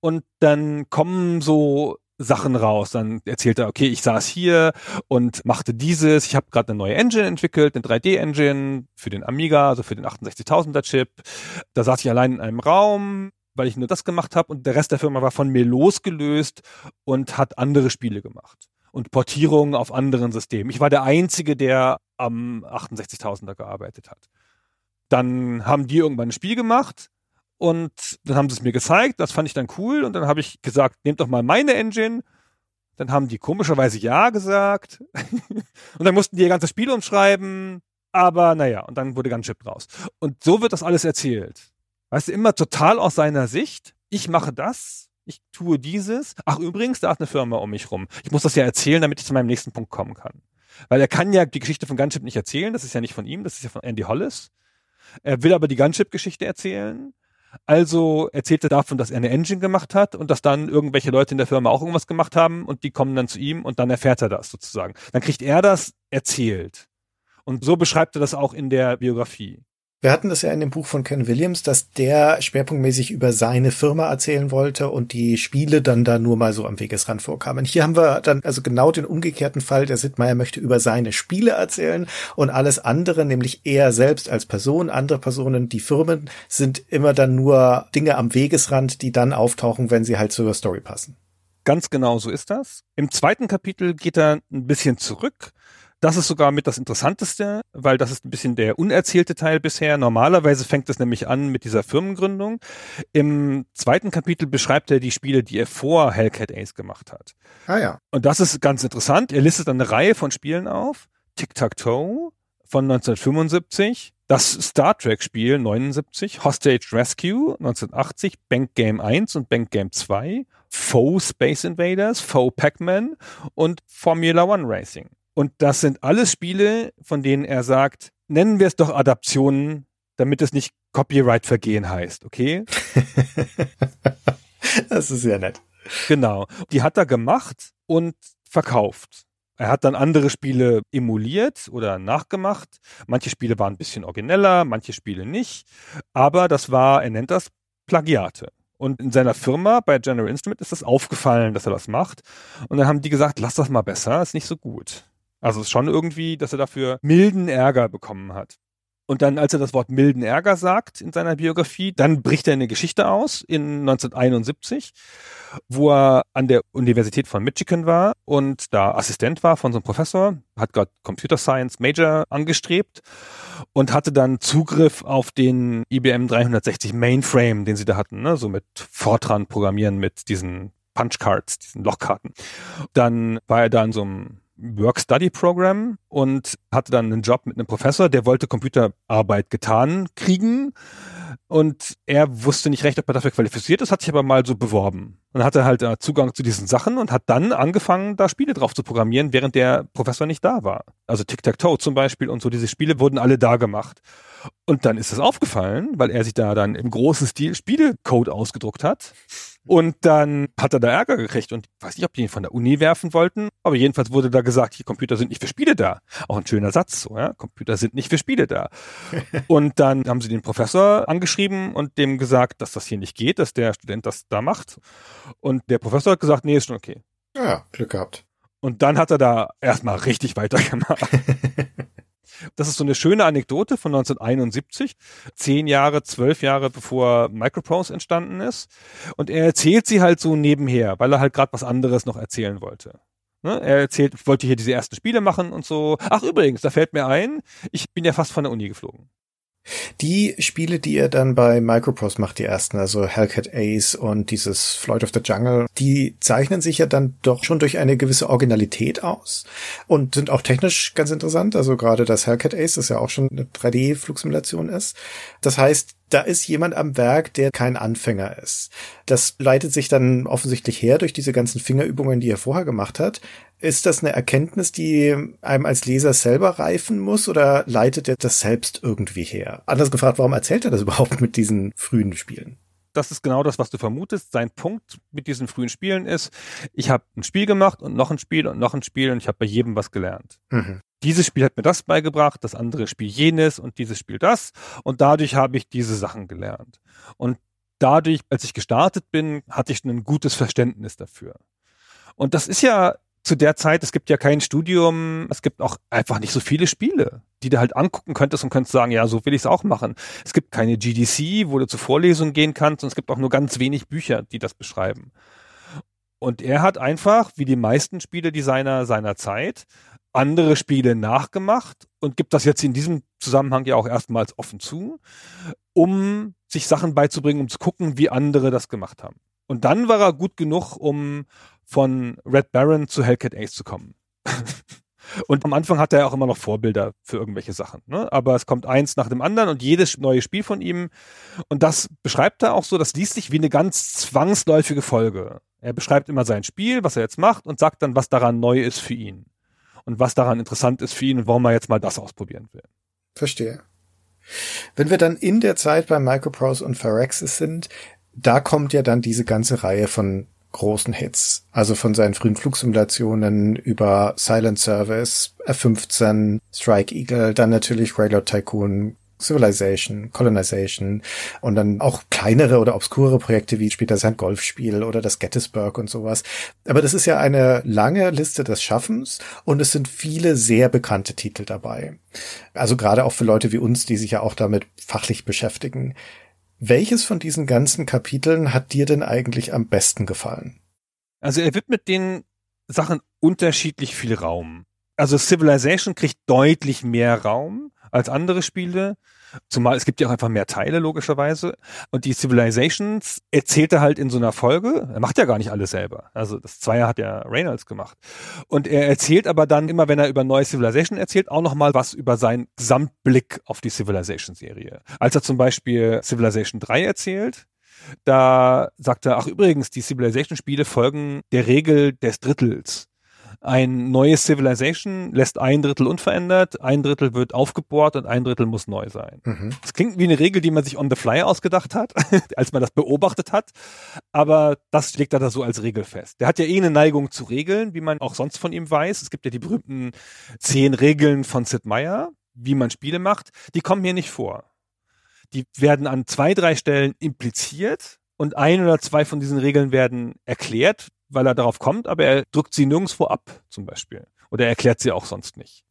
und dann kommen so Sachen raus. Dann erzählt er, okay, ich saß hier und machte dieses. Ich habe gerade eine neue Engine entwickelt, eine 3D-Engine für den Amiga, also für den 68.000er Chip. Da saß ich allein in einem Raum, weil ich nur das gemacht habe und der Rest der Firma war von mir losgelöst und hat andere Spiele gemacht und Portierungen auf anderen Systemen. Ich war der Einzige, der am 68.000er gearbeitet hat. Dann haben die irgendwann ein Spiel gemacht und dann haben sie es mir gezeigt, das fand ich dann cool und dann habe ich gesagt, nehmt doch mal meine Engine. Dann haben die komischerweise ja gesagt. und dann mussten die ihr ganzes Spiel umschreiben. Aber naja, und dann wurde ganz Chip draus. Und so wird das alles erzählt. Weißt du, immer total aus seiner Sicht. Ich mache das, ich tue dieses. Ach, übrigens, da ist eine Firma um mich rum. Ich muss das ja erzählen, damit ich zu meinem nächsten Punkt kommen kann. Weil er kann ja die Geschichte von Gunship nicht erzählen, das ist ja nicht von ihm, das ist ja von Andy Hollis. Er will aber die Gunship-Geschichte erzählen Also erzählt er davon, dass er eine Engine gemacht hat und dass dann irgendwelche Leute in der Firma auch irgendwas gemacht haben und die kommen dann zu ihm und dann erfährt er das sozusagen. Dann kriegt er das erzählt. Und so beschreibt er das auch in der Biografie. Wir hatten das ja in dem Buch von Ken Williams, dass der schwerpunktmäßig über seine Firma erzählen wollte und die Spiele dann da nur mal so am Wegesrand vorkamen. Hier haben wir dann also genau den umgekehrten Fall. Der Sittmeier möchte über seine Spiele erzählen und alles andere, nämlich er selbst als Person, andere Personen, die Firmen, sind immer dann nur Dinge am Wegesrand, die dann auftauchen, wenn sie halt zur Story passen. Ganz genau so ist das. Im zweiten Kapitel geht er ein bisschen zurück das ist sogar mit das Interessanteste, weil das ist ein bisschen der unerzählte Teil bisher. Normalerweise fängt es nämlich an mit dieser Firmengründung. Im zweiten Kapitel beschreibt er die Spiele, die er vor Hellcat Ace gemacht hat. Ah ja. Und das ist ganz interessant. Er listet eine Reihe von Spielen auf. Tic-Tac-Toe von 1975, das Star Trek Spiel 79, Hostage Rescue 1980, Bank Game 1 und Bank Game 2, Faux Space Invaders, Faux Pac-Man und Formula One Racing. Und das sind alles Spiele, von denen er sagt, nennen wir es doch Adaptionen, damit es nicht Copyright-Vergehen heißt, okay? das ist ja nett. Genau. Die hat er gemacht und verkauft. Er hat dann andere Spiele emuliert oder nachgemacht. Manche Spiele waren ein bisschen origineller, manche Spiele nicht. Aber das war, er nennt das Plagiate. Und in seiner Firma bei General Instrument ist das aufgefallen, dass er das macht. Und dann haben die gesagt, lass das mal besser, ist nicht so gut. Also es ist schon irgendwie, dass er dafür milden Ärger bekommen hat. Und dann, als er das Wort milden Ärger sagt in seiner Biografie, dann bricht er eine Geschichte aus in 1971, wo er an der Universität von Michigan war und da Assistent war von so einem Professor, hat gerade Computer Science Major angestrebt und hatte dann Zugriff auf den IBM 360 Mainframe, den sie da hatten, ne? so mit Fortran programmieren mit diesen Punchcards, diesen Lochkarten. Dann war er da in so einem Work-Study-Program und hatte dann einen Job mit einem Professor, der wollte Computerarbeit getan kriegen und er wusste nicht recht, ob er dafür qualifiziert ist, hat sich aber mal so beworben. Und hatte halt äh, Zugang zu diesen Sachen und hat dann angefangen, da Spiele drauf zu programmieren, während der Professor nicht da war. Also Tic-Tac-Toe zum Beispiel und so, diese Spiele wurden alle da gemacht. Und dann ist es aufgefallen, weil er sich da dann im großen Stil Spielecode ausgedruckt hat und dann hat er da Ärger gekriegt und ich weiß nicht, ob die ihn von der Uni werfen wollten, aber jedenfalls wurde da gesagt, die Computer sind nicht für Spiele da. Auch ein schöner Satz, so, ja. Computer sind nicht für Spiele da. und dann haben sie den Professor angeschrieben und dem gesagt, dass das hier nicht geht, dass der Student das da macht. Und der Professor hat gesagt, nee, ist schon okay. Ja, Glück gehabt. Und dann hat er da erstmal richtig weitergemacht. Das ist so eine schöne Anekdote von 1971, zehn Jahre, zwölf Jahre bevor Microprose entstanden ist. Und er erzählt sie halt so nebenher, weil er halt gerade was anderes noch erzählen wollte. Ne? Er erzählt, ich wollte hier diese ersten Spiele machen und so. Ach übrigens, da fällt mir ein, ich bin ja fast von der Uni geflogen. Die Spiele, die er dann bei Microprose macht, die ersten, also Hellcat Ace und dieses Floyd of the Jungle, die zeichnen sich ja dann doch schon durch eine gewisse Originalität aus und sind auch technisch ganz interessant. Also gerade das Hellcat Ace, das ja auch schon eine 3D-Flugsimulation ist. Das heißt, da ist jemand am Werk, der kein Anfänger ist. Das leitet sich dann offensichtlich her durch diese ganzen Fingerübungen, die er vorher gemacht hat. Ist das eine Erkenntnis, die einem als Leser selber reifen muss oder leitet er das selbst irgendwie her? Anders gefragt, warum erzählt er das überhaupt mit diesen frühen Spielen? das ist genau das, was du vermutest. Sein Punkt mit diesen frühen Spielen ist, ich habe ein Spiel gemacht und noch ein Spiel und noch ein Spiel und ich habe bei jedem was gelernt. Mhm dieses Spiel hat mir das beigebracht, das andere Spiel jenes und dieses Spiel das. Und dadurch habe ich diese Sachen gelernt. Und dadurch, als ich gestartet bin, hatte ich ein gutes Verständnis dafür. Und das ist ja zu der Zeit, es gibt ja kein Studium, es gibt auch einfach nicht so viele Spiele, die du halt angucken könntest und könntest sagen, ja, so will ich es auch machen. Es gibt keine GDC, wo du zu Vorlesungen gehen kannst und es gibt auch nur ganz wenig Bücher, die das beschreiben. Und er hat einfach, wie die meisten Spieledesigner seiner Zeit, andere Spiele nachgemacht und gibt das jetzt in diesem Zusammenhang ja auch erstmals offen zu, um sich Sachen beizubringen, um zu gucken, wie andere das gemacht haben. Und dann war er gut genug, um von Red Baron zu Hellcat Ace zu kommen. und am Anfang hat er auch immer noch Vorbilder für irgendwelche Sachen. Ne? Aber es kommt eins nach dem anderen und jedes neue Spiel von ihm. Und das beschreibt er auch so, das liest sich wie eine ganz zwangsläufige Folge. Er beschreibt immer sein Spiel, was er jetzt macht und sagt dann, was daran neu ist für ihn und was daran interessant ist für ihn und warum er jetzt mal das ausprobieren will. Verstehe. Wenn wir dann in der Zeit bei Microprose und Phyrexis sind, da kommt ja dann diese ganze Reihe von großen Hits. Also von seinen frühen Flugsimulationen über Silent Service, F-15, Strike Eagle, dann natürlich Railroad Tycoon, Civilization, Colonization und dann auch kleinere oder obskure Projekte wie später sein Golfspiel oder das Gettysburg und sowas. Aber das ist ja eine lange Liste des Schaffens und es sind viele sehr bekannte Titel dabei. Also gerade auch für Leute wie uns, die sich ja auch damit fachlich beschäftigen. Welches von diesen ganzen Kapiteln hat dir denn eigentlich am besten gefallen? Also er widmet den Sachen unterschiedlich viel Raum. Also Civilization kriegt deutlich mehr Raum als andere Spiele. Zumal es gibt ja auch einfach mehr Teile, logischerweise. Und die Civilizations erzählt er halt in so einer Folge. Er macht ja gar nicht alles selber. Also das Zweier hat ja Reynolds gemacht. Und er erzählt aber dann immer, wenn er über neue Civilization erzählt, auch nochmal was über seinen Gesamtblick auf die Civilization-Serie. Als er zum Beispiel Civilization 3 erzählt, da sagt er, ach übrigens, die Civilization-Spiele folgen der Regel des Drittels ein neues Civilization lässt ein Drittel unverändert, ein Drittel wird aufgebohrt und ein Drittel muss neu sein. Mhm. Das klingt wie eine Regel, die man sich on the fly ausgedacht hat, als man das beobachtet hat, aber das legt er da so als Regel fest. Der hat ja eh eine Neigung zu Regeln, wie man auch sonst von ihm weiß. Es gibt ja die berühmten zehn Regeln von Sid Meier, wie man Spiele macht. Die kommen hier nicht vor. Die werden an zwei, drei Stellen impliziert und ein oder zwei von diesen Regeln werden erklärt, weil er darauf kommt, aber er drückt sie nirgendwo ab, zum Beispiel. Oder er erklärt sie auch sonst nicht.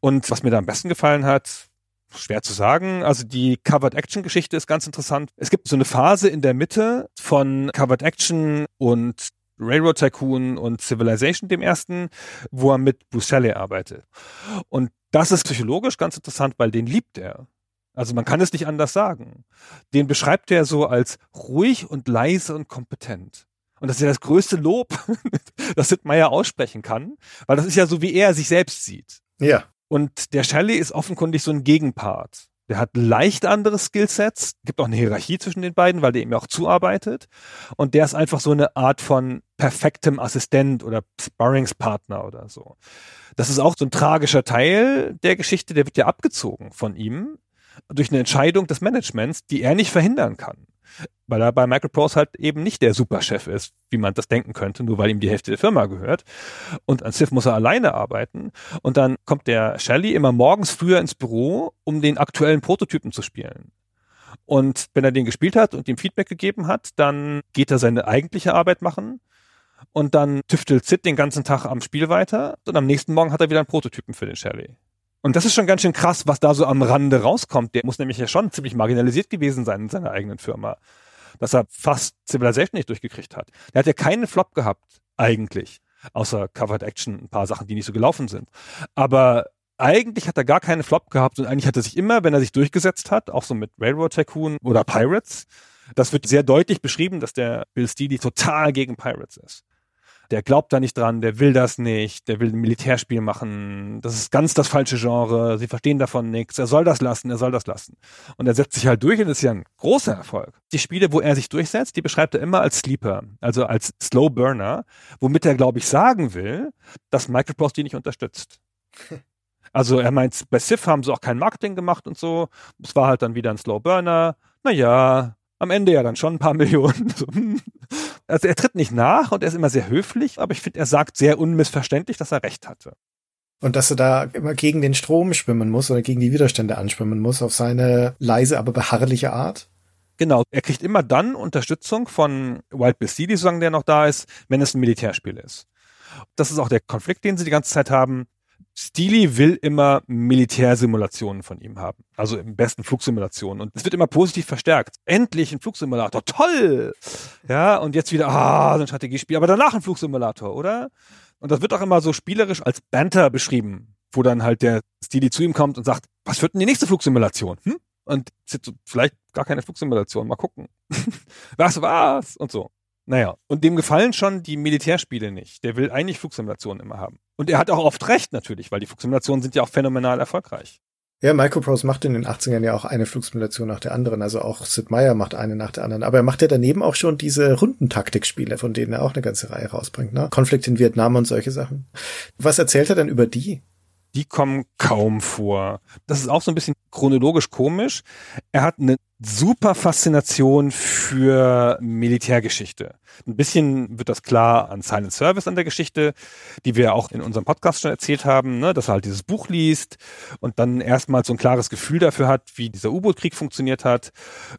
Und was mir da am besten gefallen hat, schwer zu sagen. Also die Covered Action Geschichte ist ganz interessant. Es gibt so eine Phase in der Mitte von Covered Action und Railroad Tycoon und Civilization, dem ersten, wo er mit Bruce Shelley arbeitet. Und das ist psychologisch ganz interessant, weil den liebt er. Also man kann es nicht anders sagen. Den beschreibt er so als ruhig und leise und kompetent. Und das ist ja das größte Lob, das Sid Meier aussprechen kann, weil das ist ja so, wie er sich selbst sieht. Ja. Und der Shelley ist offenkundig so ein Gegenpart. Der hat leicht andere Skillsets, gibt auch eine Hierarchie zwischen den beiden, weil der ihm auch zuarbeitet. Und der ist einfach so eine Art von perfektem Assistent oder Sparringspartner oder so. Das ist auch so ein tragischer Teil der Geschichte, der wird ja abgezogen von ihm durch eine Entscheidung des Managements, die er nicht verhindern kann weil er bei Microprose halt eben nicht der Superchef ist, wie man das denken könnte, nur weil ihm die Hälfte der Firma gehört. Und an Civ muss er alleine arbeiten. Und dann kommt der Shelley immer morgens früher ins Büro, um den aktuellen Prototypen zu spielen. Und wenn er den gespielt hat und ihm Feedback gegeben hat, dann geht er seine eigentliche Arbeit machen. Und dann tüftelt Sid den ganzen Tag am Spiel weiter. Und am nächsten Morgen hat er wieder einen Prototypen für den Shelley. Und das ist schon ganz schön krass, was da so am Rande rauskommt. Der muss nämlich ja schon ziemlich marginalisiert gewesen sein in seiner eigenen Firma. Dass er fast Civilization nicht durchgekriegt hat. Der hat ja keinen Flop gehabt, eigentlich. Außer Covered Action, ein paar Sachen, die nicht so gelaufen sind. Aber eigentlich hat er gar keinen Flop gehabt und eigentlich hat er sich immer, wenn er sich durchgesetzt hat, auch so mit Railroad Tycoon oder Pirates, das wird sehr deutlich beschrieben, dass der Bill Steely total gegen Pirates ist der glaubt da nicht dran, der will das nicht, der will ein Militärspiel machen, das ist ganz das falsche Genre, sie verstehen davon nichts, er soll das lassen, er soll das lassen. Und er setzt sich halt durch und das ist ja ein großer Erfolg. Die Spiele, wo er sich durchsetzt, die beschreibt er immer als Sleeper, also als Slow Burner, womit er, glaube ich, sagen will, dass Microsoft die nicht unterstützt. Also er meint, bei Civ haben sie auch kein Marketing gemacht und so. Es war halt dann wieder ein Slow Burner. Naja, am Ende ja dann schon ein paar Millionen. Also er tritt nicht nach und er ist immer sehr höflich, aber ich finde, er sagt sehr unmissverständlich, dass er recht hatte. Und dass er da immer gegen den Strom schwimmen muss oder gegen die Widerstände anschwimmen muss, auf seine leise, aber beharrliche Art. Genau, er kriegt immer dann Unterstützung von Wild Steely, solange der noch da ist, wenn es ein Militärspiel ist. Das ist auch der Konflikt, den sie die ganze Zeit haben. Steely will immer Militärsimulationen von ihm haben. Also im besten Flugsimulationen. Und es wird immer positiv verstärkt. Endlich ein Flugsimulator. Toll! Ja, und jetzt wieder, ah, so ein Strategiespiel. Aber danach ein Flugsimulator, oder? Und das wird auch immer so spielerisch als Banter beschrieben, wo dann halt der Steely zu ihm kommt und sagt, was wird denn die nächste Flugsimulation? Hm? Und vielleicht gar keine Flugsimulation, mal gucken. was war's? Und so. Naja, und dem gefallen schon die Militärspiele nicht. Der will eigentlich Flugsimulationen immer haben. Und er hat auch oft recht natürlich, weil die Flugsimulationen sind ja auch phänomenal erfolgreich. Ja, Microprose macht in den 80ern ja auch eine Flugsimulation nach der anderen. Also auch Sid Meier macht eine nach der anderen. Aber er macht ja daneben auch schon diese Rundentaktikspiele, von denen er auch eine ganze Reihe rausbringt. Ne? Konflikt in Vietnam und solche Sachen. Was erzählt er denn über die? Die kommen kaum vor. Das ist auch so ein bisschen chronologisch komisch. Er hat eine super Faszination für Militärgeschichte. Ein bisschen wird das klar an Silent Service an der Geschichte, die wir auch in unserem Podcast schon erzählt haben, ne? dass er halt dieses Buch liest und dann erstmal so ein klares Gefühl dafür hat, wie dieser U-Boot-Krieg funktioniert hat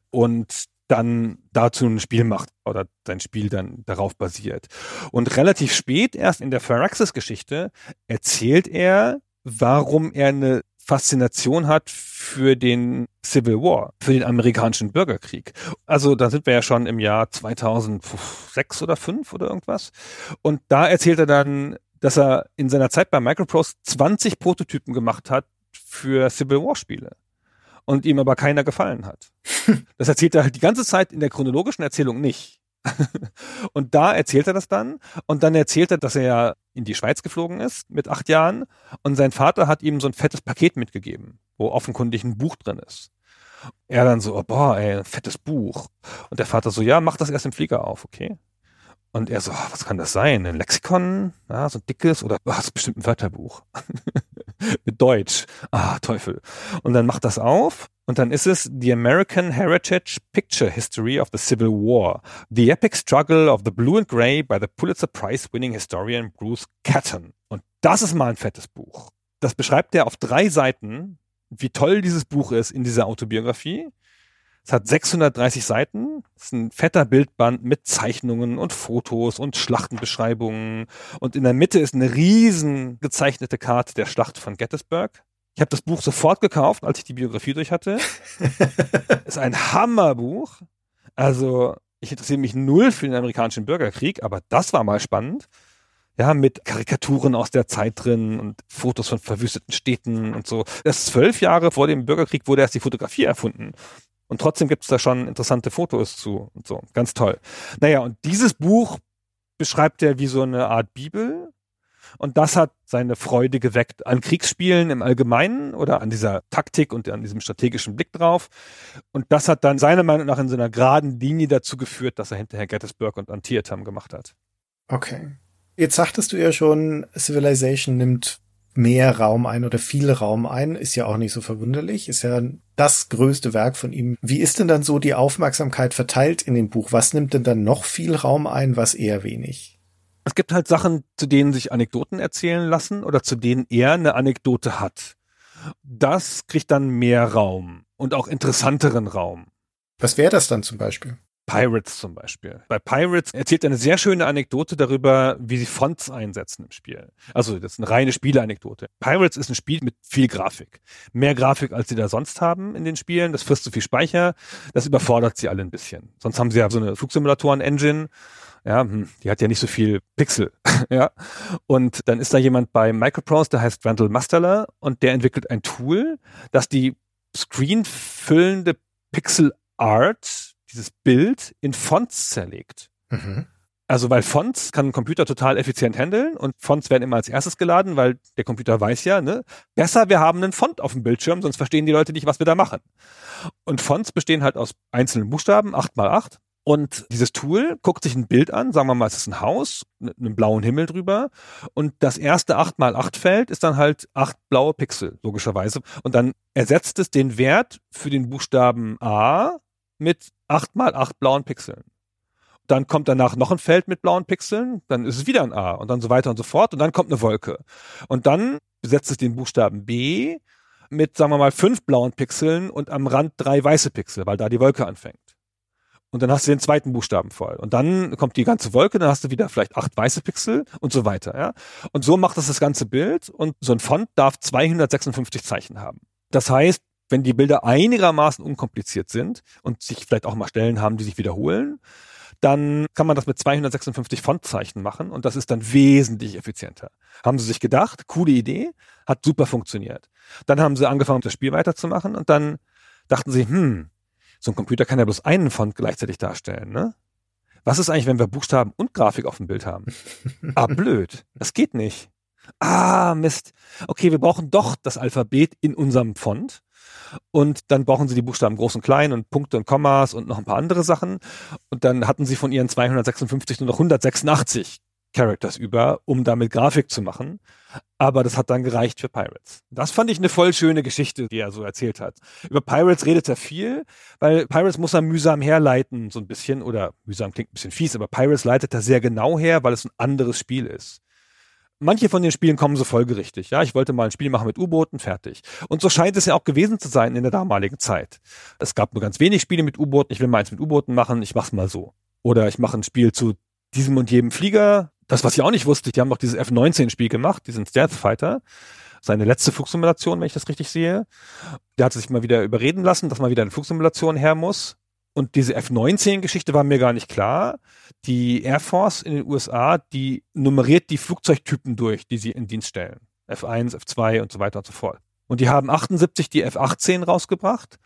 und dann dazu ein Spiel macht oder sein Spiel dann darauf basiert. Und relativ spät erst in der Firaxis-Geschichte erzählt er, warum er eine Faszination hat für den Civil War, für den amerikanischen Bürgerkrieg. Also da sind wir ja schon im Jahr 2006 oder 5 oder irgendwas. Und da erzählt er dann, dass er in seiner Zeit bei Microprose 20 Prototypen gemacht hat für Civil War Spiele und ihm aber keiner gefallen hat. Das erzählt er halt die ganze Zeit in der chronologischen Erzählung nicht. und da erzählt er das dann und dann erzählt er, dass er in die Schweiz geflogen ist mit acht Jahren und sein Vater hat ihm so ein fettes Paket mitgegeben, wo offenkundig ein Buch drin ist. Er dann so, oh, boah, ey, ein fettes Buch. Und der Vater so, ja, mach das erst im Flieger auf, okay? Und er so, oh, was kann das sein? Ein Lexikon? Ja, so ein dickes? Oder oh, das bestimmt ein Wörterbuch. Mit Deutsch. Ah, Teufel. Und dann macht das auf und dann ist es The American Heritage Picture History of the Civil War. The Epic Struggle of the Blue and Grey by the Pulitzer Prize winning historian Bruce Catton. Und das ist mal ein fettes Buch. Das beschreibt er auf drei Seiten, wie toll dieses Buch ist in dieser Autobiografie. Es hat 630 Seiten. Es ist ein fetter Bildband mit Zeichnungen und Fotos und Schlachtenbeschreibungen. Und in der Mitte ist eine riesen gezeichnete Karte der Schlacht von Gettysburg. Ich habe das Buch sofort gekauft, als ich die Biografie durch hatte. ist ein Hammerbuch. Also ich interessiere mich null für den amerikanischen Bürgerkrieg, aber das war mal spannend. Ja, mit Karikaturen aus der Zeit drin und Fotos von verwüsteten Städten und so. Erst zwölf Jahre vor dem Bürgerkrieg wurde erst die Fotografie erfunden. Und trotzdem gibt es da schon interessante Fotos zu und so. Ganz toll. Naja, und dieses Buch beschreibt er wie so eine Art Bibel und das hat seine Freude geweckt an Kriegsspielen im Allgemeinen oder an dieser Taktik und an diesem strategischen Blick drauf. Und das hat dann seiner Meinung nach in so einer geraden Linie dazu geführt, dass er hinterher Gettysburg und Antietam gemacht hat. Okay. Jetzt sagtest du ja schon, Civilization nimmt mehr Raum ein oder viel Raum ein, ist ja auch nicht so verwunderlich, ist ja das größte Werk von ihm. Wie ist denn dann so die Aufmerksamkeit verteilt in dem Buch? Was nimmt denn dann noch viel Raum ein, was eher wenig? Es gibt halt Sachen, zu denen sich Anekdoten erzählen lassen oder zu denen er eine Anekdote hat. Das kriegt dann mehr Raum und auch interessanteren Raum. Was wäre das dann zum Beispiel? Pirates zum Beispiel. Bei Pirates erzählt er eine sehr schöne Anekdote darüber, wie sie Fonts einsetzen im Spiel. Also das ist eine reine Spieleanekdote. Pirates ist ein Spiel mit viel Grafik. Mehr Grafik, als sie da sonst haben in den Spielen. Das frisst zu viel Speicher. Das überfordert sie alle ein bisschen. Sonst haben sie ja so eine Flugsimulatoren-Engine ja, hm, die hat ja nicht so viel Pixel. ja. Und dann ist da jemand bei Microprose, der heißt Randall Masterler und der entwickelt ein Tool, das die screenfüllende Pixel Art, dieses Bild, in Fonts zerlegt. Mhm. Also weil Fonts kann ein Computer total effizient handeln und Fonts werden immer als erstes geladen, weil der Computer weiß ja, ne, besser wir haben einen Font auf dem Bildschirm, sonst verstehen die Leute nicht, was wir da machen. Und Fonts bestehen halt aus einzelnen Buchstaben, acht mal acht und dieses Tool guckt sich ein Bild an, sagen wir mal, es ist ein Haus, mit einem blauen Himmel drüber. Und das erste 8x8 Feld ist dann halt acht blaue Pixel, logischerweise. Und dann ersetzt es den Wert für den Buchstaben A mit 8x8 blauen Pixeln. Dann kommt danach noch ein Feld mit blauen Pixeln, dann ist es wieder ein A und dann so weiter und so fort. Und dann kommt eine Wolke. Und dann besetzt es den Buchstaben B mit, sagen wir mal, fünf blauen Pixeln und am Rand drei weiße Pixel, weil da die Wolke anfängt und dann hast du den zweiten Buchstaben voll. Und dann kommt die ganze Wolke, dann hast du wieder vielleicht acht weiße Pixel und so weiter. Ja? Und so macht das das ganze Bild und so ein Font darf 256 Zeichen haben. Das heißt, wenn die Bilder einigermaßen unkompliziert sind und sich vielleicht auch mal Stellen haben, die sich wiederholen, dann kann man das mit 256 Fontzeichen machen und das ist dann wesentlich effizienter. Haben sie sich gedacht, coole Idee, hat super funktioniert. Dann haben sie angefangen, das Spiel weiterzumachen und dann dachten sie, hm, so ein Computer kann ja bloß einen Font gleichzeitig darstellen, ne? Was ist eigentlich, wenn wir Buchstaben und Grafik auf dem Bild haben? ah, blöd. Das geht nicht. Ah, Mist. Okay, wir brauchen doch das Alphabet in unserem Font. Und dann brauchen sie die Buchstaben groß und klein und Punkte und Kommas und noch ein paar andere Sachen. Und dann hatten sie von ihren 256 nur noch 186 Characters über, um damit Grafik zu machen. Aber das hat dann gereicht für Pirates. Das fand ich eine voll schöne Geschichte, die er so erzählt hat. Über Pirates redet er viel, weil Pirates muss er mühsam herleiten, so ein bisschen, oder mühsam klingt ein bisschen fies, aber Pirates leitet er sehr genau her, weil es ein anderes Spiel ist. Manche von den Spielen kommen so folgerichtig. Ja, ich wollte mal ein Spiel machen mit U-Booten, fertig. Und so scheint es ja auch gewesen zu sein in der damaligen Zeit. Es gab nur ganz wenig Spiele mit U-Booten. Ich will mal eins mit U-Booten machen, ich mach's mal so. Oder ich mache ein Spiel zu diesem und jedem Flieger. Das, was ich auch nicht wusste, die haben noch dieses F-19-Spiel gemacht, diesen Stealth Fighter. Seine letzte Flugsimulation, wenn ich das richtig sehe. Der hat sich mal wieder überreden lassen, dass mal wieder eine Flugsimulation her muss. Und diese F-19-Geschichte war mir gar nicht klar. Die Air Force in den USA, die nummeriert die Flugzeugtypen durch, die sie in Dienst stellen. F1, F2 und so weiter und so fort. Und die haben 78 die F-18 rausgebracht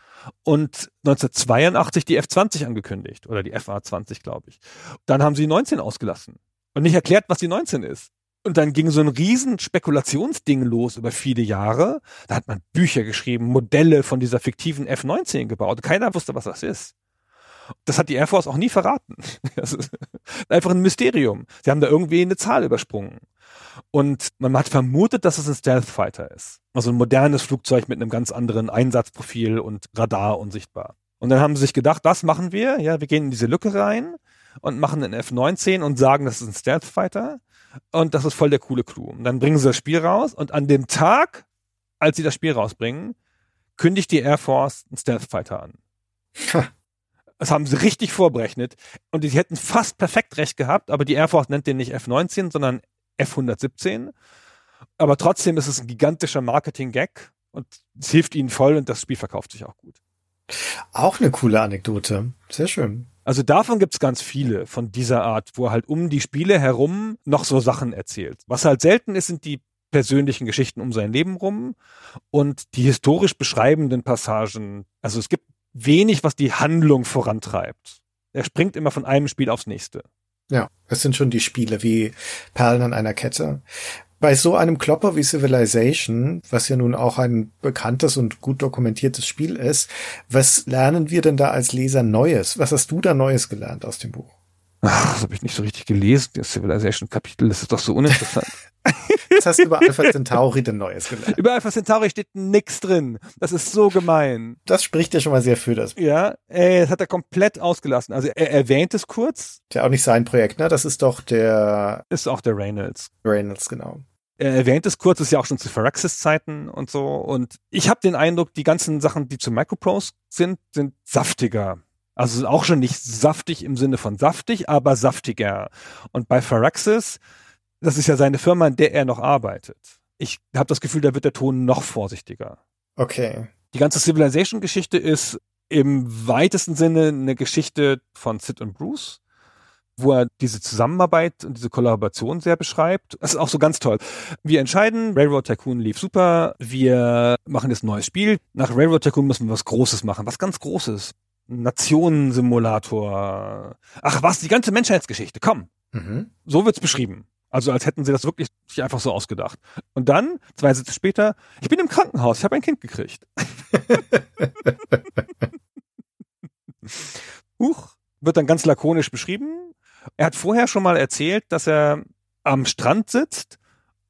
und 1982 die F-20 angekündigt. Oder die FA-20, glaube ich. Dann haben sie 19 ausgelassen und nicht erklärt, was die 19 ist. Und dann ging so ein riesen Spekulationsding los über viele Jahre. Da hat man Bücher geschrieben, Modelle von dieser fiktiven F-19 gebaut. Keiner wusste, was das ist. Das hat die Air Force auch nie verraten. Das ist einfach ein Mysterium. Sie haben da irgendwie eine Zahl übersprungen. Und man hat vermutet, dass es ein Stealth Fighter ist. Also ein modernes Flugzeug mit einem ganz anderen Einsatzprofil und Radar unsichtbar. Und dann haben sie sich gedacht, das machen wir. Ja, wir gehen in diese Lücke rein und machen einen F-19 und sagen, das ist ein Stealth Fighter. Und das ist voll der coole Clou. Und dann bringen sie das Spiel raus und an dem Tag, als sie das Spiel rausbringen, kündigt die Air Force einen Stealth Fighter an. Das haben sie richtig vorberechnet. Und die hätten fast perfekt recht gehabt, aber die Air Force nennt den nicht F-19, sondern F117. Aber trotzdem ist es ein gigantischer Marketing-Gag und es hilft ihnen voll und das Spiel verkauft sich auch gut. Auch eine coole Anekdote. Sehr schön. Also davon gibt's ganz viele von dieser Art, wo er halt um die Spiele herum noch so Sachen erzählt. Was halt selten ist, sind die persönlichen Geschichten um sein Leben rum und die historisch beschreibenden Passagen. Also es gibt wenig, was die Handlung vorantreibt. Er springt immer von einem Spiel aufs nächste. Ja, es sind schon die Spiele wie Perlen an einer Kette. Bei so einem Klopper wie Civilization, was ja nun auch ein bekanntes und gut dokumentiertes Spiel ist, was lernen wir denn da als Leser Neues? Was hast du da Neues gelernt aus dem Buch? Ach, das habe ich nicht so richtig gelesen, das Civilization-Kapitel, das ist doch so uninteressant. Jetzt hast du über Alpha Centauri denn Neues gelernt. Über Alpha Centauri steht nix drin. Das ist so gemein. Das spricht ja schon mal sehr für das. Ja, ey, das hat er komplett ausgelassen. Also er erwähnt es kurz. Ist ja auch nicht sein Projekt, ne? Das ist doch der... Ist auch der Reynolds. Reynolds, genau. Er erwähnt es kurz, ist ja auch schon zu Firaxis-Zeiten und so. Und ich habe den Eindruck, die ganzen Sachen, die zu Microprose sind, sind saftiger. Also auch schon nicht saftig im Sinne von saftig, aber saftiger. Und bei Firaxis, das ist ja seine Firma, in der er noch arbeitet. Ich habe das Gefühl, da wird der Ton noch vorsichtiger. Okay. Die ganze Civilization-Geschichte ist im weitesten Sinne eine Geschichte von Sid und Bruce, wo er diese Zusammenarbeit und diese Kollaboration sehr beschreibt. Das ist auch so ganz toll. Wir entscheiden, Railroad Tycoon lief super, wir machen jetzt ein neues Spiel. Nach Railroad Tycoon müssen wir was Großes machen, was ganz Großes. Nationensimulator. Ach was, die ganze Menschheitsgeschichte, komm. Mhm. So wird's beschrieben. Also als hätten sie das wirklich sich einfach so ausgedacht. Und dann, zwei Sätze später, ich bin im Krankenhaus, ich habe ein Kind gekriegt. Huch, wird dann ganz lakonisch beschrieben. Er hat vorher schon mal erzählt, dass er am Strand sitzt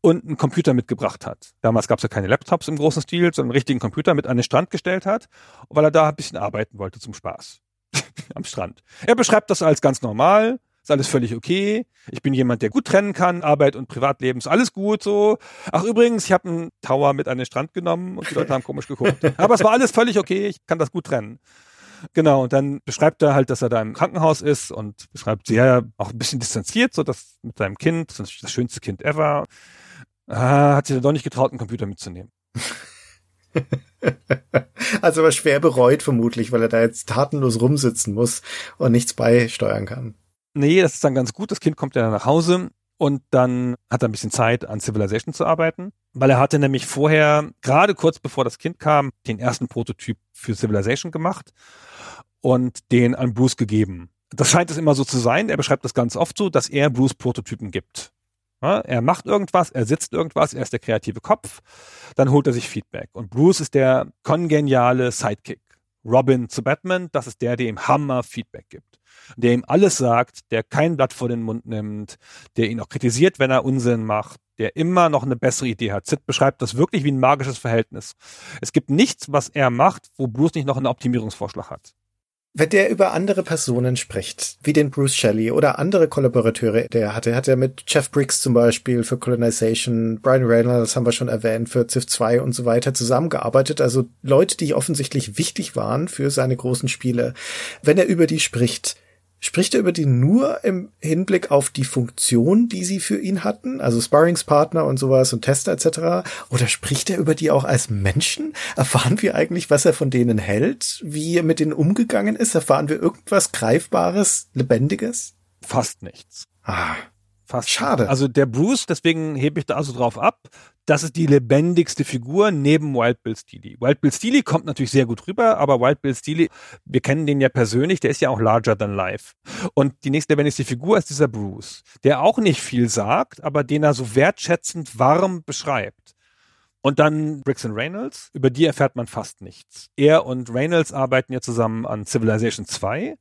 und einen Computer mitgebracht hat. Damals gab es ja keine Laptops im großen Stil, sondern einen richtigen Computer mit an den Strand gestellt hat, weil er da ein bisschen arbeiten wollte zum Spaß. Am Strand. Er beschreibt das als ganz normal, ist alles völlig okay. Ich bin jemand, der gut trennen kann, Arbeit und Privatleben ist alles gut so. Ach übrigens, ich habe einen Tower mit an den Strand genommen und die Leute haben komisch geguckt. Aber es war alles völlig okay, ich kann das gut trennen. Genau, und dann beschreibt er halt, dass er da im Krankenhaus ist und beschreibt sehr auch ein bisschen distanziert, so dass mit seinem Kind, das das schönste Kind ever. Ah, hat sich dann doch nicht getraut, einen Computer mitzunehmen. also aber schwer bereut vermutlich, weil er da jetzt tatenlos rumsitzen muss und nichts beisteuern kann. Nee, das ist dann ganz gut. Das Kind kommt ja nach Hause und dann hat er ein bisschen Zeit, an Civilization zu arbeiten, weil er hatte nämlich vorher, gerade kurz bevor das Kind kam, den ersten Prototyp für Civilization gemacht und den an Bruce gegeben. Das scheint es immer so zu sein. Er beschreibt das ganz oft so, dass er Bruce Prototypen gibt. Er macht irgendwas, er sitzt irgendwas, er ist der kreative Kopf, dann holt er sich Feedback. Und Bruce ist der kongeniale Sidekick. Robin zu Batman, das ist der, der ihm Hammer Feedback gibt. Der ihm alles sagt, der kein Blatt vor den Mund nimmt, der ihn auch kritisiert, wenn er Unsinn macht, der immer noch eine bessere Idee hat. Sid beschreibt das wirklich wie ein magisches Verhältnis. Es gibt nichts, was er macht, wo Bruce nicht noch einen Optimierungsvorschlag hat. Wenn der über andere Personen spricht, wie den Bruce Shelley oder andere Kollaborateure, der er hatte, hat er mit Jeff Briggs zum Beispiel für Colonization, Brian Reynolds haben wir schon erwähnt, für Civ 2 und so weiter zusammengearbeitet, also Leute, die offensichtlich wichtig waren für seine großen Spiele. Wenn er über die spricht, Spricht er über die nur im Hinblick auf die Funktion, die sie für ihn hatten, also Sparringspartner und sowas und Tester etc. Oder spricht er über die auch als Menschen? Erfahren wir eigentlich, was er von denen hält, wie er mit denen umgegangen ist? Erfahren wir irgendwas Greifbares, Lebendiges? Fast nichts. Ah, Fast. Schade. Also der Bruce, deswegen hebe ich da also drauf ab, das ist die lebendigste Figur neben Wild Bill Steely. Wild Bill Steely kommt natürlich sehr gut rüber, aber Wild Bill Steely, wir kennen den ja persönlich, der ist ja auch larger than life. Und die nächste lebendigste Figur ist dieser Bruce, der auch nicht viel sagt, aber den er so wertschätzend warm beschreibt. Und dann Briggs and Reynolds, über die erfährt man fast nichts. Er und Reynolds arbeiten ja zusammen an Civilization 2.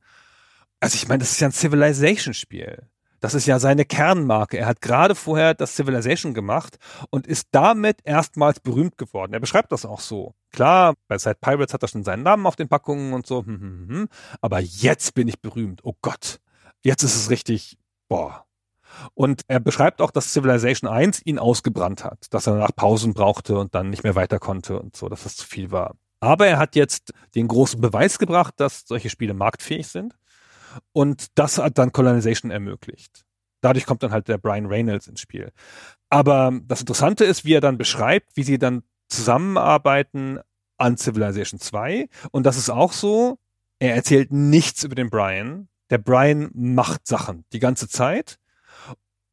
Also ich meine, das ist ja ein Civilization-Spiel. Das ist ja seine Kernmarke. Er hat gerade vorher das Civilization gemacht und ist damit erstmals berühmt geworden. Er beschreibt das auch so. Klar, bei Side Pirates hat er schon seinen Namen auf den Packungen und so, hm, hm, hm, hm. aber jetzt bin ich berühmt. Oh Gott. Jetzt ist es richtig, boah. Und er beschreibt auch, dass Civilization 1 ihn ausgebrannt hat, dass er nach Pausen brauchte und dann nicht mehr weiter konnte und so, dass das zu viel war. Aber er hat jetzt den großen Beweis gebracht, dass solche Spiele marktfähig sind. Und das hat dann Colonization ermöglicht. Dadurch kommt dann halt der Brian Reynolds ins Spiel. Aber das Interessante ist, wie er dann beschreibt, wie sie dann zusammenarbeiten an Civilization 2. Und das ist auch so, er erzählt nichts über den Brian. Der Brian macht Sachen die ganze Zeit.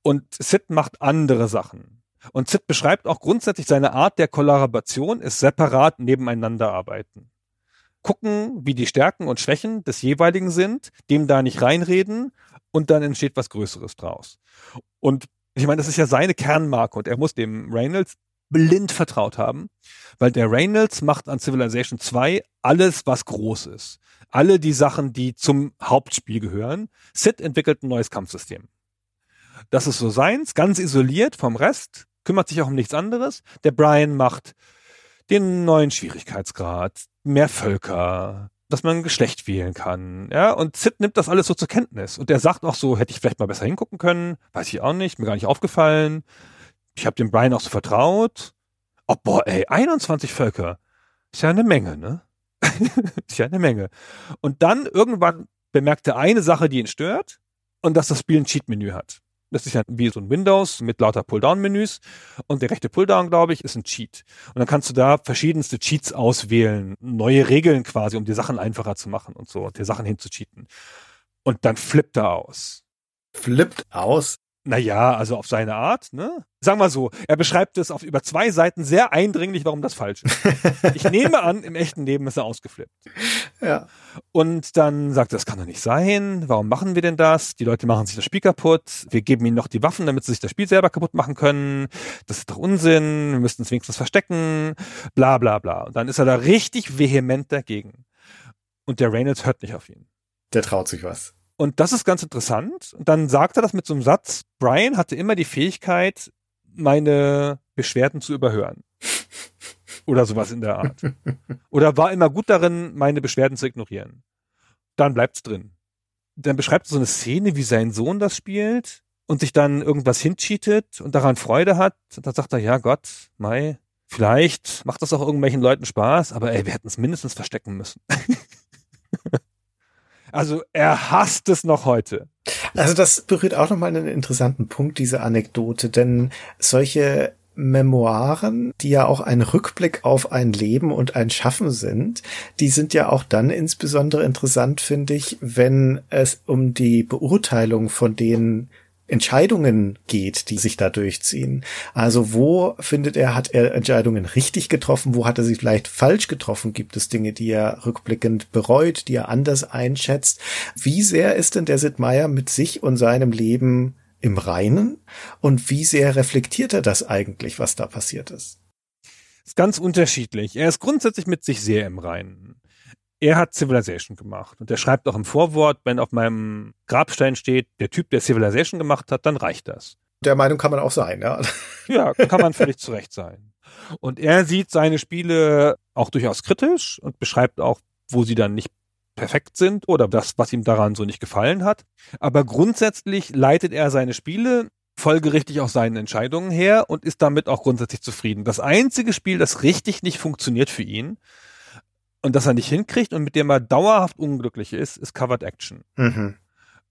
Und Sid macht andere Sachen. Und Sid beschreibt auch grundsätzlich seine Art der Kollaboration ist separat nebeneinander arbeiten gucken, wie die Stärken und Schwächen des jeweiligen sind, dem da nicht reinreden und dann entsteht was Größeres draus. Und ich meine, das ist ja seine Kernmarke und er muss dem Reynolds blind vertraut haben, weil der Reynolds macht an Civilization 2 alles, was groß ist. Alle die Sachen, die zum Hauptspiel gehören. Sid entwickelt ein neues Kampfsystem. Das ist so seins, ganz isoliert vom Rest, kümmert sich auch um nichts anderes. Der Brian macht den neuen Schwierigkeitsgrad, mehr Völker, dass man ein Geschlecht wählen kann. Ja, und Sid nimmt das alles so zur Kenntnis. Und er sagt auch so, hätte ich vielleicht mal besser hingucken können, weiß ich auch nicht, mir gar nicht aufgefallen. Ich habe dem Brian auch so vertraut. Oh boah, ey, 21 Völker. Ist ja eine Menge, ne? ist ja eine Menge. Und dann irgendwann bemerkt er eine Sache, die ihn stört, und dass das Spiel ein Cheat-Menü hat. Das ist ja wie so ein Windows mit lauter Pulldown-Menüs. Und der rechte Pulldown, glaube ich, ist ein Cheat. Und dann kannst du da verschiedenste Cheats auswählen, neue Regeln quasi, um die Sachen einfacher zu machen und so, dir Sachen hinzucheaten. Und dann flippt er aus. Flippt aus? Naja, also auf seine Art, ne? Sagen wir so, er beschreibt es auf über zwei Seiten sehr eindringlich, warum das falsch ist. ich nehme an, im echten Leben ist er ausgeflippt. Ja. Und dann sagt er, das kann doch nicht sein. Warum machen wir denn das? Die Leute machen sich das Spiel kaputt. Wir geben ihnen noch die Waffen, damit sie sich das Spiel selber kaputt machen können. Das ist doch Unsinn. Wir müssten es wenigstens verstecken. Bla, bla, bla. Und dann ist er da richtig vehement dagegen. Und der Reynolds hört nicht auf ihn. Der traut sich was. Und das ist ganz interessant. Und dann sagt er das mit so einem Satz. Brian hatte immer die Fähigkeit, meine Beschwerden zu überhören. Oder sowas in der Art. Oder war immer gut darin, meine Beschwerden zu ignorieren. Dann bleibt's drin. Dann beschreibt er so eine Szene, wie sein Sohn das spielt und sich dann irgendwas hincheatet und daran Freude hat. Und dann sagt er, ja Gott, Mai, vielleicht macht das auch irgendwelchen Leuten Spaß, aber ey, wir hätten es mindestens verstecken müssen. Also er hasst es noch heute. Also das berührt auch nochmal einen interessanten Punkt, diese Anekdote, denn solche Memoiren, die ja auch ein Rückblick auf ein Leben und ein Schaffen sind, die sind ja auch dann insbesondere interessant, finde ich, wenn es um die Beurteilung von den Entscheidungen geht, die sich da durchziehen. Also wo findet er, hat er Entscheidungen richtig getroffen, wo hat er sie vielleicht falsch getroffen? Gibt es Dinge, die er rückblickend bereut, die er anders einschätzt? Wie sehr ist denn der Sid Meier mit sich und seinem Leben im Reinen? Und wie sehr reflektiert er das eigentlich, was da passiert ist? Ist ganz unterschiedlich. Er ist grundsätzlich mit sich sehr im Reinen. Er hat Civilization gemacht. Und er schreibt auch im Vorwort, wenn auf meinem Grabstein steht, der Typ, der Civilization gemacht hat, dann reicht das. Der Meinung kann man auch sein, ja. Ja, kann man völlig zurecht sein. Und er sieht seine Spiele auch durchaus kritisch und beschreibt auch, wo sie dann nicht perfekt sind oder das, was ihm daran so nicht gefallen hat. Aber grundsätzlich leitet er seine Spiele folgerichtig aus seinen Entscheidungen her und ist damit auch grundsätzlich zufrieden. Das einzige Spiel, das richtig nicht funktioniert für ihn und das er nicht hinkriegt und mit dem er dauerhaft unglücklich ist, ist Covered Action. Mhm.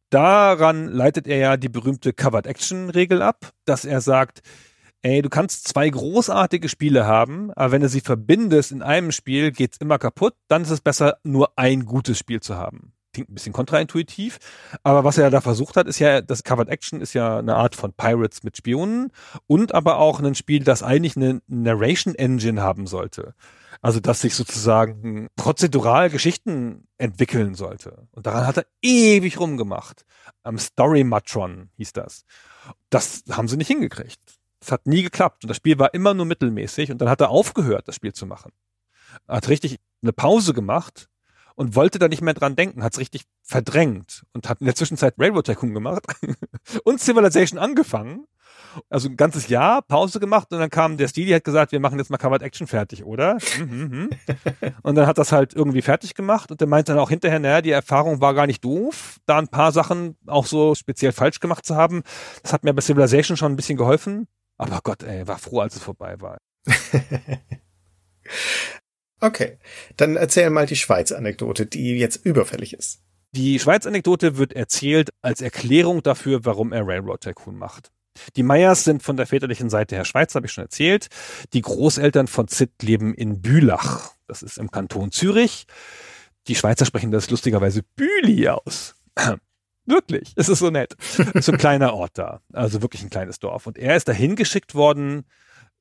Daran leitet er ja die berühmte Covered Action Regel ab, dass er sagt, ey, du kannst zwei großartige Spiele haben, aber wenn du sie verbindest in einem Spiel, geht's immer kaputt, dann ist es besser, nur ein gutes Spiel zu haben. Klingt ein bisschen kontraintuitiv, aber was er da versucht hat, ist ja, das Covered Action ist ja eine Art von Pirates mit Spionen und aber auch ein Spiel, das eigentlich eine Narration Engine haben sollte. Also, dass sich sozusagen prozedural Geschichten entwickeln sollte. Und daran hat er ewig rumgemacht. Am Story Matron hieß das. Das haben sie nicht hingekriegt. Es hat nie geklappt und das Spiel war immer nur mittelmäßig und dann hat er aufgehört, das Spiel zu machen. Er hat richtig eine Pause gemacht und wollte da nicht mehr dran denken, hat es richtig verdrängt und hat in der Zwischenzeit Railroad Tycoon gemacht und Civilization angefangen. Also ein ganzes Jahr Pause gemacht und dann kam der Stili, hat gesagt, wir machen jetzt mal Covered Action fertig, oder? Mhm, mhm. und dann hat das halt irgendwie fertig gemacht und der meinte dann auch hinterher, naja, die Erfahrung war gar nicht doof, da ein paar Sachen auch so speziell falsch gemacht zu haben. Das hat mir bei Civilization schon ein bisschen geholfen. Aber Gott, ey, war froh, als es vorbei war. okay, dann erzähl mal die Schweiz-Anekdote, die jetzt überfällig ist. Die Schweiz-Anekdote wird erzählt als Erklärung dafür, warum er Railroad Tycoon macht. Die Meyers sind von der väterlichen Seite her Schweiz, habe ich schon erzählt. Die Großeltern von Zit leben in Bülach. Das ist im Kanton Zürich. Die Schweizer sprechen das lustigerweise Büli aus. Wirklich, es ist so nett. so ein kleiner Ort da, also wirklich ein kleines Dorf. Und er ist dahin geschickt worden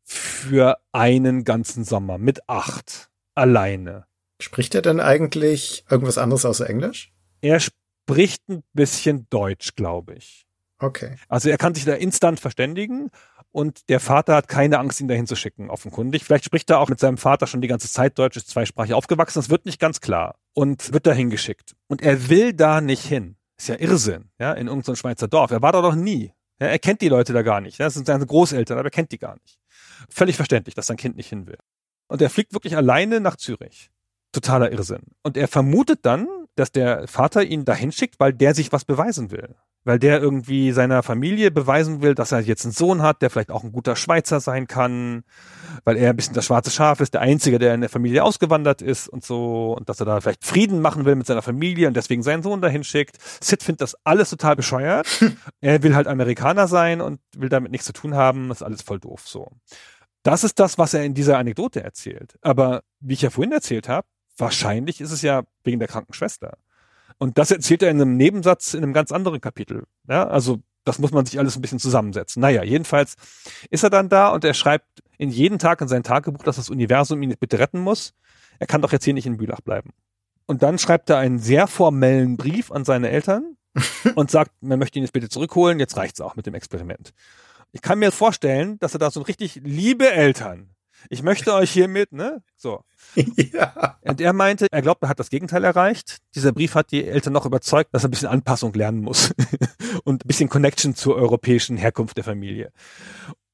für einen ganzen Sommer mit acht, alleine. Spricht er denn eigentlich irgendwas anderes außer Englisch? Er spricht ein bisschen Deutsch, glaube ich. Okay. Also er kann sich da instant verständigen und der Vater hat keine Angst, ihn dahin zu schicken, offenkundig. Vielleicht spricht er auch mit seinem Vater schon die ganze Zeit Deutsch, ist zweisprachig aufgewachsen, das wird nicht ganz klar und wird dahin geschickt. Und er will da nicht hin. Ist ja Irrsinn, ja, in irgendeinem Schweizer Dorf. Er war da doch nie. Ja, er kennt die Leute da gar nicht. Ja, das sind seine Großeltern, aber er kennt die gar nicht. Völlig verständlich, dass sein Kind nicht hin will. Und er fliegt wirklich alleine nach Zürich. Totaler Irrsinn. Und er vermutet dann, dass der Vater ihn dahin schickt, weil der sich was beweisen will weil der irgendwie seiner Familie beweisen will, dass er jetzt einen Sohn hat, der vielleicht auch ein guter Schweizer sein kann, weil er ein bisschen das schwarze Schaf ist, der Einzige, der in der Familie ausgewandert ist und so, und dass er da vielleicht Frieden machen will mit seiner Familie und deswegen seinen Sohn dahin schickt. Sid findet das alles total bescheuert. er will halt Amerikaner sein und will damit nichts zu tun haben, das ist alles voll doof so. Das ist das, was er in dieser Anekdote erzählt. Aber wie ich ja vorhin erzählt habe, wahrscheinlich ist es ja wegen der kranken Schwester. Und das erzählt er in einem Nebensatz in einem ganz anderen Kapitel. Ja, also das muss man sich alles ein bisschen zusammensetzen. Naja, jedenfalls ist er dann da und er schreibt in jeden Tag in sein Tagebuch, dass das Universum ihn bitte retten muss. Er kann doch jetzt hier nicht in Bülach bleiben. Und dann schreibt er einen sehr formellen Brief an seine Eltern und sagt, man möchte ihn jetzt bitte zurückholen, jetzt reicht's auch mit dem Experiment. Ich kann mir vorstellen, dass er da so richtig liebe Eltern ich möchte euch hiermit, ne? So. ja. Und er meinte, er glaubt, er hat das Gegenteil erreicht. Dieser Brief hat die Eltern noch überzeugt, dass er ein bisschen Anpassung lernen muss und ein bisschen Connection zur europäischen Herkunft der Familie.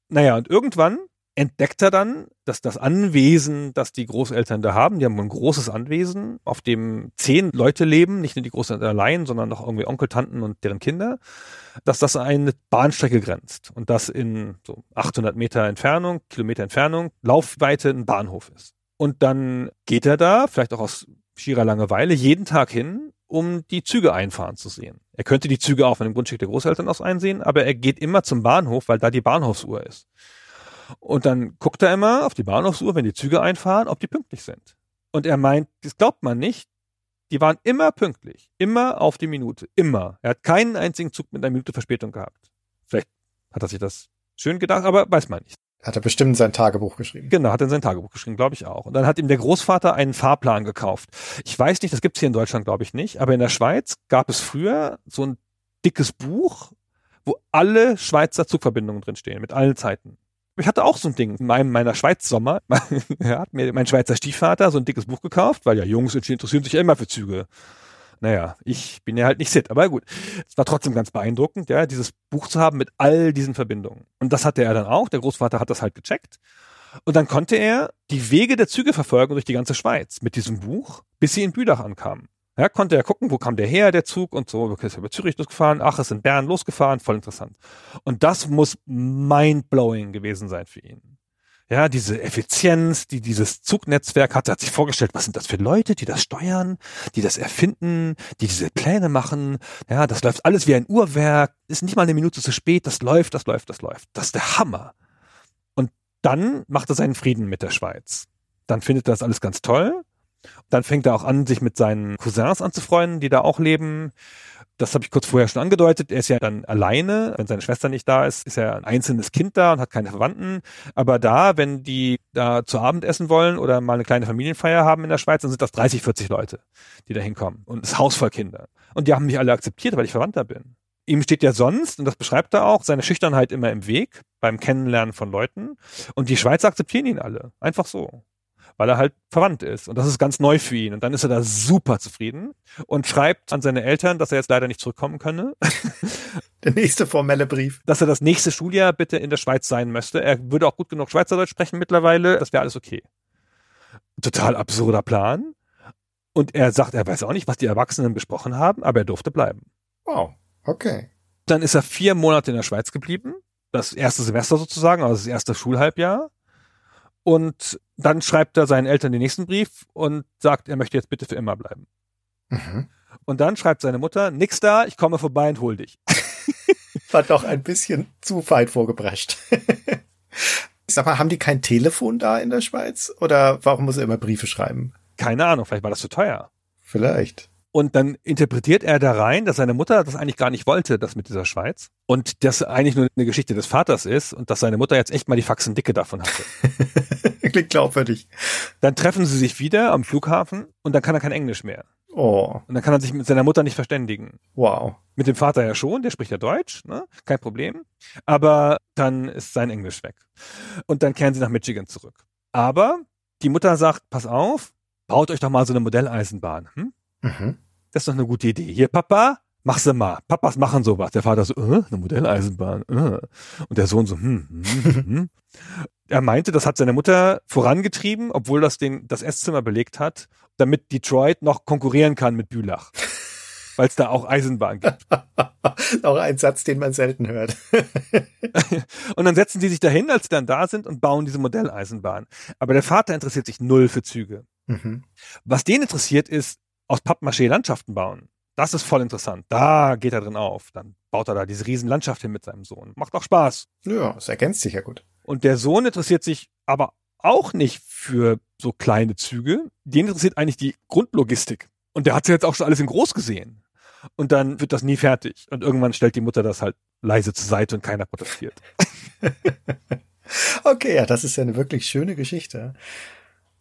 Naja, und irgendwann entdeckt er dann, dass das Anwesen, das die Großeltern da haben, die haben ein großes Anwesen, auf dem zehn Leute leben, nicht nur die Großeltern allein, sondern noch irgendwie Onkel, Tanten und deren Kinder, dass das eine Bahnstrecke grenzt und das in so 800 Meter Entfernung, Kilometer Entfernung, Laufweite ein Bahnhof ist. Und dann geht er da, vielleicht auch aus schierer Langeweile, jeden Tag hin, um die Züge einfahren zu sehen. Er könnte die Züge auch von dem Grundstück der Großeltern aus einsehen, aber er geht immer zum Bahnhof, weil da die Bahnhofsuhr ist. Und dann guckt er immer auf die Bahnhofsuhr, wenn die Züge einfahren, ob die pünktlich sind. Und er meint, das glaubt man nicht, die waren immer pünktlich, immer auf die Minute, immer. Er hat keinen einzigen Zug mit einer Minute Verspätung gehabt. Vielleicht hat er sich das schön gedacht, aber weiß man nicht. Hat er bestimmt in sein Tagebuch geschrieben. Genau, hat er in sein Tagebuch geschrieben, glaube ich auch. Und dann hat ihm der Großvater einen Fahrplan gekauft. Ich weiß nicht, das gibt's hier in Deutschland, glaube ich nicht, aber in der Schweiz gab es früher so ein dickes Buch, wo alle Schweizer Zugverbindungen drinstehen, mit allen Zeiten. Ich hatte auch so ein Ding in meinem meiner Schweiz Sommer. hat mir mein Schweizer Stiefvater so ein dickes Buch gekauft, weil ja Jungs interessieren sich ja immer für Züge. Naja, ich bin ja halt nicht sit, aber gut. Es war trotzdem ganz beeindruckend, ja, dieses Buch zu haben mit all diesen Verbindungen. Und das hatte er dann auch. Der Großvater hat das halt gecheckt. Und dann konnte er die Wege der Züge verfolgen durch die ganze Schweiz mit diesem Buch, bis sie in Bülach ankamen. Ja, konnte er gucken, wo kam der her, der Zug und so, okay, ist über Zürich losgefahren, ach, ist in Bern losgefahren, voll interessant. Und das muss mindblowing gewesen sein für ihn. Ja, diese Effizienz, die dieses Zugnetzwerk hatte, hat sich vorgestellt, was sind das für Leute, die das steuern, die das erfinden, die diese Pläne machen. Ja, das läuft alles wie ein Uhrwerk, ist nicht mal eine Minute zu spät, das läuft, das läuft, das läuft. Das ist der Hammer. Und dann macht er seinen Frieden mit der Schweiz. Dann findet er das alles ganz toll dann fängt er auch an, sich mit seinen Cousins anzufreunden, die da auch leben. Das habe ich kurz vorher schon angedeutet. Er ist ja dann alleine. Wenn seine Schwester nicht da ist, ist er ein einzelnes Kind da und hat keine Verwandten. Aber da, wenn die da zu Abend essen wollen oder mal eine kleine Familienfeier haben in der Schweiz, dann sind das 30, 40 Leute, die da hinkommen. Und das Haus voll Kinder. Und die haben mich alle akzeptiert, weil ich Verwandter bin. Ihm steht ja sonst, und das beschreibt er auch, seine Schüchternheit immer im Weg beim Kennenlernen von Leuten. Und die Schweizer akzeptieren ihn alle. Einfach so weil er halt verwandt ist. Und das ist ganz neu für ihn. Und dann ist er da super zufrieden und schreibt an seine Eltern, dass er jetzt leider nicht zurückkommen könne. Der nächste formelle Brief. Dass er das nächste Schuljahr bitte in der Schweiz sein möchte. Er würde auch gut genug Schweizerdeutsch sprechen mittlerweile. Das wäre alles okay. Total absurder Plan. Und er sagt, er weiß auch nicht, was die Erwachsenen besprochen haben, aber er durfte bleiben. Wow, okay. Dann ist er vier Monate in der Schweiz geblieben. Das erste Semester sozusagen, also das erste Schulhalbjahr. Und dann schreibt er seinen Eltern den nächsten Brief und sagt, er möchte jetzt bitte für immer bleiben. Mhm. Und dann schreibt seine Mutter, nix da, ich komme vorbei und hol dich. War doch ein bisschen zu weit vorgeprescht. Sag mal, haben die kein Telefon da in der Schweiz? Oder warum muss er immer Briefe schreiben? Keine Ahnung, vielleicht war das zu teuer. Vielleicht. Und dann interpretiert er da rein, dass seine Mutter das eigentlich gar nicht wollte, das mit dieser Schweiz. Und das eigentlich nur eine Geschichte des Vaters ist und dass seine Mutter jetzt echt mal die Faxen dicke davon hatte. Klingt glaubwürdig. Dann treffen sie sich wieder am Flughafen und dann kann er kein Englisch mehr. Oh. Und dann kann er sich mit seiner Mutter nicht verständigen. Wow. Mit dem Vater ja schon, der spricht ja Deutsch, ne? kein Problem. Aber dann ist sein Englisch weg. Und dann kehren sie nach Michigan zurück. Aber die Mutter sagt, pass auf, baut euch doch mal so eine Modelleisenbahn. Hm? Mhm. Das ist doch eine gute Idee. Hier, Papa, mach sie mal. Papas machen sowas. Der Vater so, äh, eine Modelleisenbahn. Äh. Und der Sohn so, hm, hm, hm, hm. Er meinte, das hat seine Mutter vorangetrieben, obwohl das den, das Esszimmer belegt hat, damit Detroit noch konkurrieren kann mit Bülach. Weil es da auch Eisenbahn gibt. auch ein Satz, den man selten hört. und dann setzen sie sich dahin, als sie dann da sind und bauen diese Modelleisenbahn. Aber der Vater interessiert sich null für Züge. Mhm. Was den interessiert ist, aus Pappmaché Landschaften bauen. Das ist voll interessant. Da geht er drin auf. Dann baut er da diese riesen Landschaft hin mit seinem Sohn. Macht auch Spaß. Ja, es ergänzt sich ja gut. Und der Sohn interessiert sich aber auch nicht für so kleine Züge. Den interessiert eigentlich die Grundlogistik. Und der hat ja jetzt auch schon alles in groß gesehen. Und dann wird das nie fertig. Und irgendwann stellt die Mutter das halt leise zur Seite und keiner protestiert. okay, ja, das ist ja eine wirklich schöne Geschichte.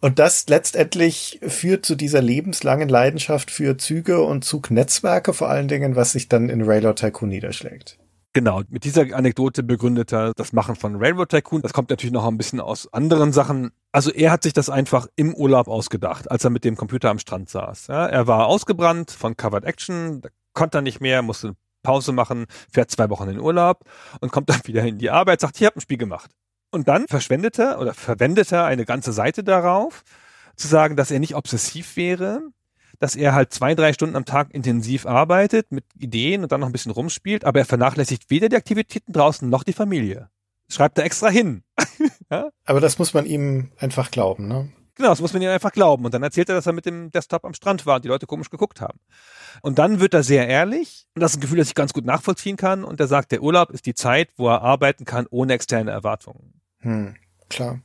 Und das letztendlich führt zu dieser lebenslangen Leidenschaft für Züge und Zugnetzwerke vor allen Dingen, was sich dann in Railroad Tycoon niederschlägt. Genau, mit dieser Anekdote begründet er das Machen von Railroad Tycoon. Das kommt natürlich noch ein bisschen aus anderen Sachen. Also er hat sich das einfach im Urlaub ausgedacht, als er mit dem Computer am Strand saß. Ja, er war ausgebrannt von Covered Action, konnte er nicht mehr, musste Pause machen, fährt zwei Wochen in Urlaub und kommt dann wieder in die Arbeit, sagt, hier hab ein Spiel gemacht. Und dann verschwendete oder verwendete eine ganze Seite darauf, zu sagen, dass er nicht obsessiv wäre, dass er halt zwei, drei Stunden am Tag intensiv arbeitet mit Ideen und dann noch ein bisschen rumspielt, aber er vernachlässigt weder die Aktivitäten draußen noch die Familie. schreibt er extra hin. ja? Aber das muss man ihm einfach glauben, ne? Genau, das muss man ihm einfach glauben. Und dann erzählt er, dass er mit dem Desktop am Strand war und die Leute komisch geguckt haben. Und dann wird er sehr ehrlich. Und das ist ein Gefühl, das ich ganz gut nachvollziehen kann. Und er sagt, der Urlaub ist die Zeit, wo er arbeiten kann ohne externe Erwartungen. Hm, klar.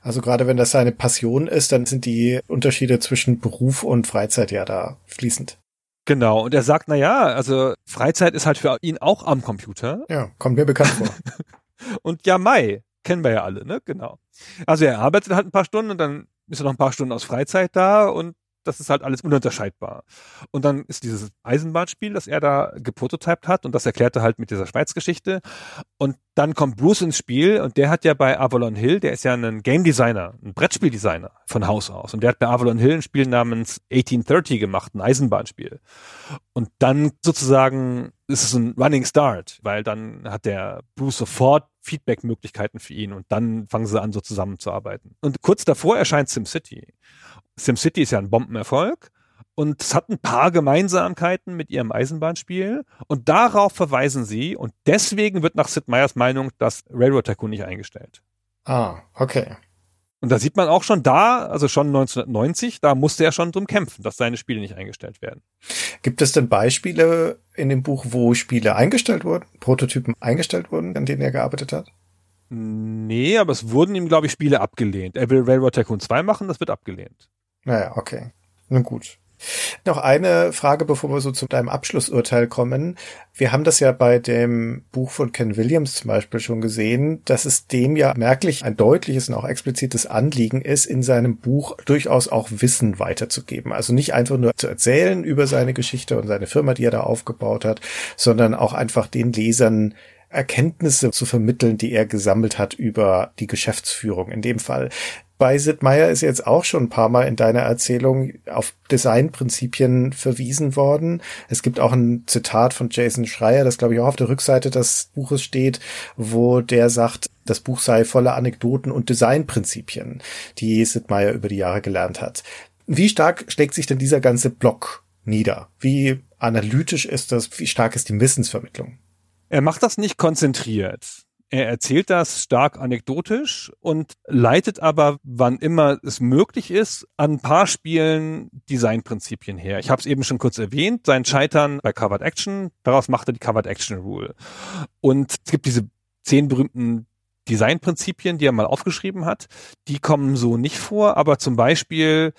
Also gerade wenn das seine Passion ist, dann sind die Unterschiede zwischen Beruf und Freizeit ja da fließend. Genau. Und er sagt, na ja, also Freizeit ist halt für ihn auch am Computer. Ja, kommt mir bekannt vor. und ja, Mai. Kennen wir ja alle, ne? Genau. Also er arbeitet halt ein paar Stunden und dann ist er noch ein paar Stunden aus Freizeit da und das ist halt alles ununterscheidbar. Und dann ist dieses Eisenbahnspiel, das er da geprototypt hat und das erklärt er halt mit dieser Schweiz-Geschichte. Und dann kommt Bruce ins Spiel und der hat ja bei Avalon Hill, der ist ja ein Game Designer, ein Brettspieldesigner von Haus aus. Und der hat bei Avalon Hill ein Spiel namens 1830 gemacht, ein Eisenbahnspiel. Und dann sozusagen ist es ein Running Start, weil dann hat der Bruce sofort Feedback-Möglichkeiten für ihn und dann fangen sie an, so zusammenzuarbeiten. Und kurz davor erscheint SimCity. SimCity ist ja ein Bombenerfolg und es hat ein paar Gemeinsamkeiten mit ihrem Eisenbahnspiel und darauf verweisen sie und deswegen wird nach Sid Meier's Meinung das Railroad Tycoon nicht eingestellt. Ah, okay. Und da sieht man auch schon da, also schon 1990, da musste er schon drum kämpfen, dass seine Spiele nicht eingestellt werden. Gibt es denn Beispiele in dem Buch, wo Spiele eingestellt wurden, Prototypen eingestellt wurden, an denen er gearbeitet hat? Nee, aber es wurden ihm, glaube ich, Spiele abgelehnt. Er will Railroad Tycoon 2 machen, das wird abgelehnt. Naja, okay. Nun gut. Noch eine Frage, bevor wir so zu deinem Abschlussurteil kommen. Wir haben das ja bei dem Buch von Ken Williams zum Beispiel schon gesehen, dass es dem ja merklich ein deutliches und auch explizites Anliegen ist, in seinem Buch durchaus auch Wissen weiterzugeben. Also nicht einfach nur zu erzählen über seine Geschichte und seine Firma, die er da aufgebaut hat, sondern auch einfach den Lesern Erkenntnisse zu vermitteln, die er gesammelt hat über die Geschäftsführung in dem Fall bei Sid Meier ist jetzt auch schon ein paar Mal in deiner Erzählung auf Designprinzipien verwiesen worden. Es gibt auch ein Zitat von Jason Schreier, das glaube ich auch auf der Rückseite des Buches steht, wo der sagt, das Buch sei voller Anekdoten und Designprinzipien, die Sid Meier über die Jahre gelernt hat. Wie stark schlägt sich denn dieser ganze Block nieder? Wie analytisch ist das? Wie stark ist die Wissensvermittlung? Er macht das nicht konzentriert. Er erzählt das stark anekdotisch und leitet aber, wann immer es möglich ist, an ein paar Spielen Designprinzipien her. Ich habe es eben schon kurz erwähnt, sein Scheitern bei Covered Action, daraus macht er die Covered Action Rule. Und es gibt diese zehn berühmten Designprinzipien, die er mal aufgeschrieben hat, die kommen so nicht vor, aber zum Beispiel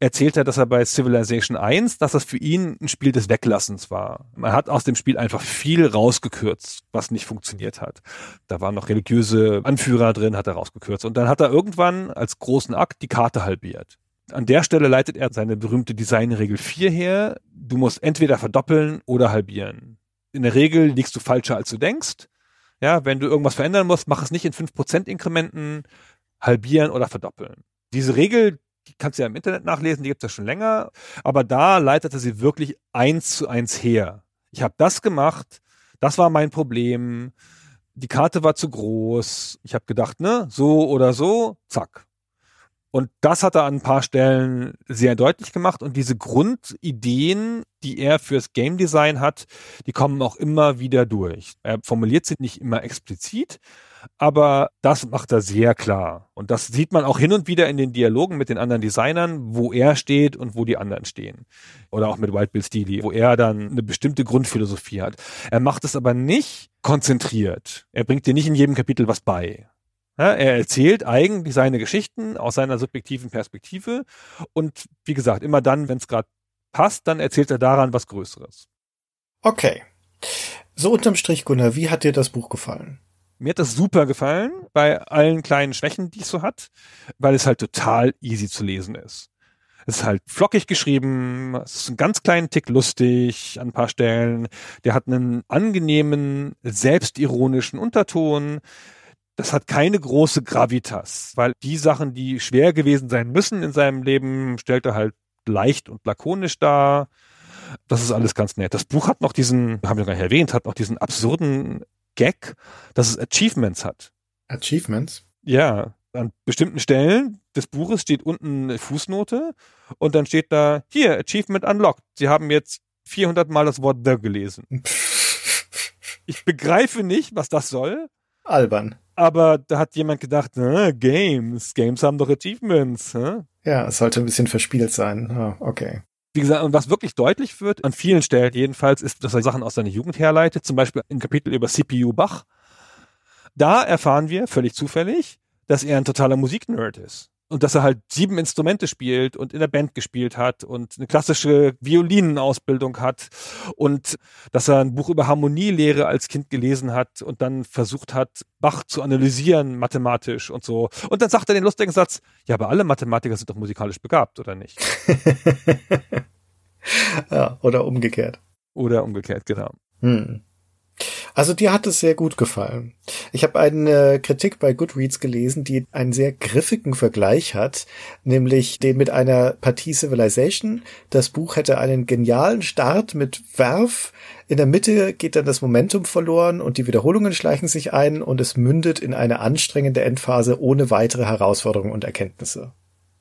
erzählt er, dass er bei Civilization 1, dass das für ihn ein Spiel des Weglassens war. Man hat aus dem Spiel einfach viel rausgekürzt, was nicht funktioniert hat. Da waren noch religiöse Anführer drin, hat er rausgekürzt. Und dann hat er irgendwann als großen Akt die Karte halbiert. An der Stelle leitet er seine berühmte Designregel 4 her. Du musst entweder verdoppeln oder halbieren. In der Regel liegst du falscher, als du denkst. Ja, wenn du irgendwas verändern musst, mach es nicht in 5% Inkrementen, halbieren oder verdoppeln. Diese Regel, die kannst du ja im Internet nachlesen, die gibt es ja schon länger, aber da leitete sie wirklich eins zu eins her. Ich habe das gemacht, das war mein Problem, die Karte war zu groß, ich habe gedacht, ne, so oder so, zack. Und das hat er an ein paar Stellen sehr deutlich gemacht. Und diese Grundideen, die er fürs Game Design hat, die kommen auch immer wieder durch. Er formuliert sie nicht immer explizit, aber das macht er sehr klar. Und das sieht man auch hin und wieder in den Dialogen mit den anderen Designern, wo er steht und wo die anderen stehen. Oder auch mit Wild Bill Steely, wo er dann eine bestimmte Grundphilosophie hat. Er macht es aber nicht konzentriert. Er bringt dir nicht in jedem Kapitel was bei. Ja, er erzählt eigentlich seine Geschichten aus seiner subjektiven Perspektive und wie gesagt, immer dann, wenn es gerade passt, dann erzählt er daran was Größeres. Okay. So unterm Strich, Gunnar, wie hat dir das Buch gefallen? Mir hat das super gefallen, bei allen kleinen Schwächen, die es so hat, weil es halt total easy zu lesen ist. Es ist halt flockig geschrieben, es ist einen ganz kleinen Tick lustig an ein paar Stellen. Der hat einen angenehmen, selbstironischen Unterton das hat keine große Gravitas, weil die Sachen, die schwer gewesen sein müssen in seinem Leben, stellt er halt leicht und lakonisch dar. Das ist alles ganz nett. Das Buch hat noch diesen, haben wir gar nicht erwähnt, hat noch diesen absurden Gag, dass es Achievements hat. Achievements? Ja, an bestimmten Stellen des Buches steht unten eine Fußnote und dann steht da, hier, Achievement unlocked. Sie haben jetzt 400 Mal das Wort the gelesen. ich begreife nicht, was das soll. Albern. Aber da hat jemand gedacht, äh, Games, Games haben doch Achievements. Hä? Ja, es sollte ein bisschen verspielt sein. Oh, okay. Wie gesagt, und was wirklich deutlich wird, an vielen Stellen jedenfalls, ist, dass er Sachen aus seiner Jugend herleitet, zum Beispiel im Kapitel über CPU Bach. Da erfahren wir, völlig zufällig, dass er ein totaler Musiknerd ist. Und dass er halt sieben Instrumente spielt und in der Band gespielt hat und eine klassische Violinenausbildung hat und dass er ein Buch über Harmonielehre als Kind gelesen hat und dann versucht hat, Bach zu analysieren mathematisch und so. Und dann sagt er den lustigen Satz, ja, aber alle Mathematiker sind doch musikalisch begabt, oder nicht? ja, oder umgekehrt. Oder umgekehrt, genau. Hm. Also dir hat es sehr gut gefallen. Ich habe eine Kritik bei Goodreads gelesen, die einen sehr griffigen Vergleich hat, nämlich den mit einer Partie Civilization. Das Buch hätte einen genialen Start mit Werf. In der Mitte geht dann das Momentum verloren und die Wiederholungen schleichen sich ein und es mündet in eine anstrengende Endphase ohne weitere Herausforderungen und Erkenntnisse.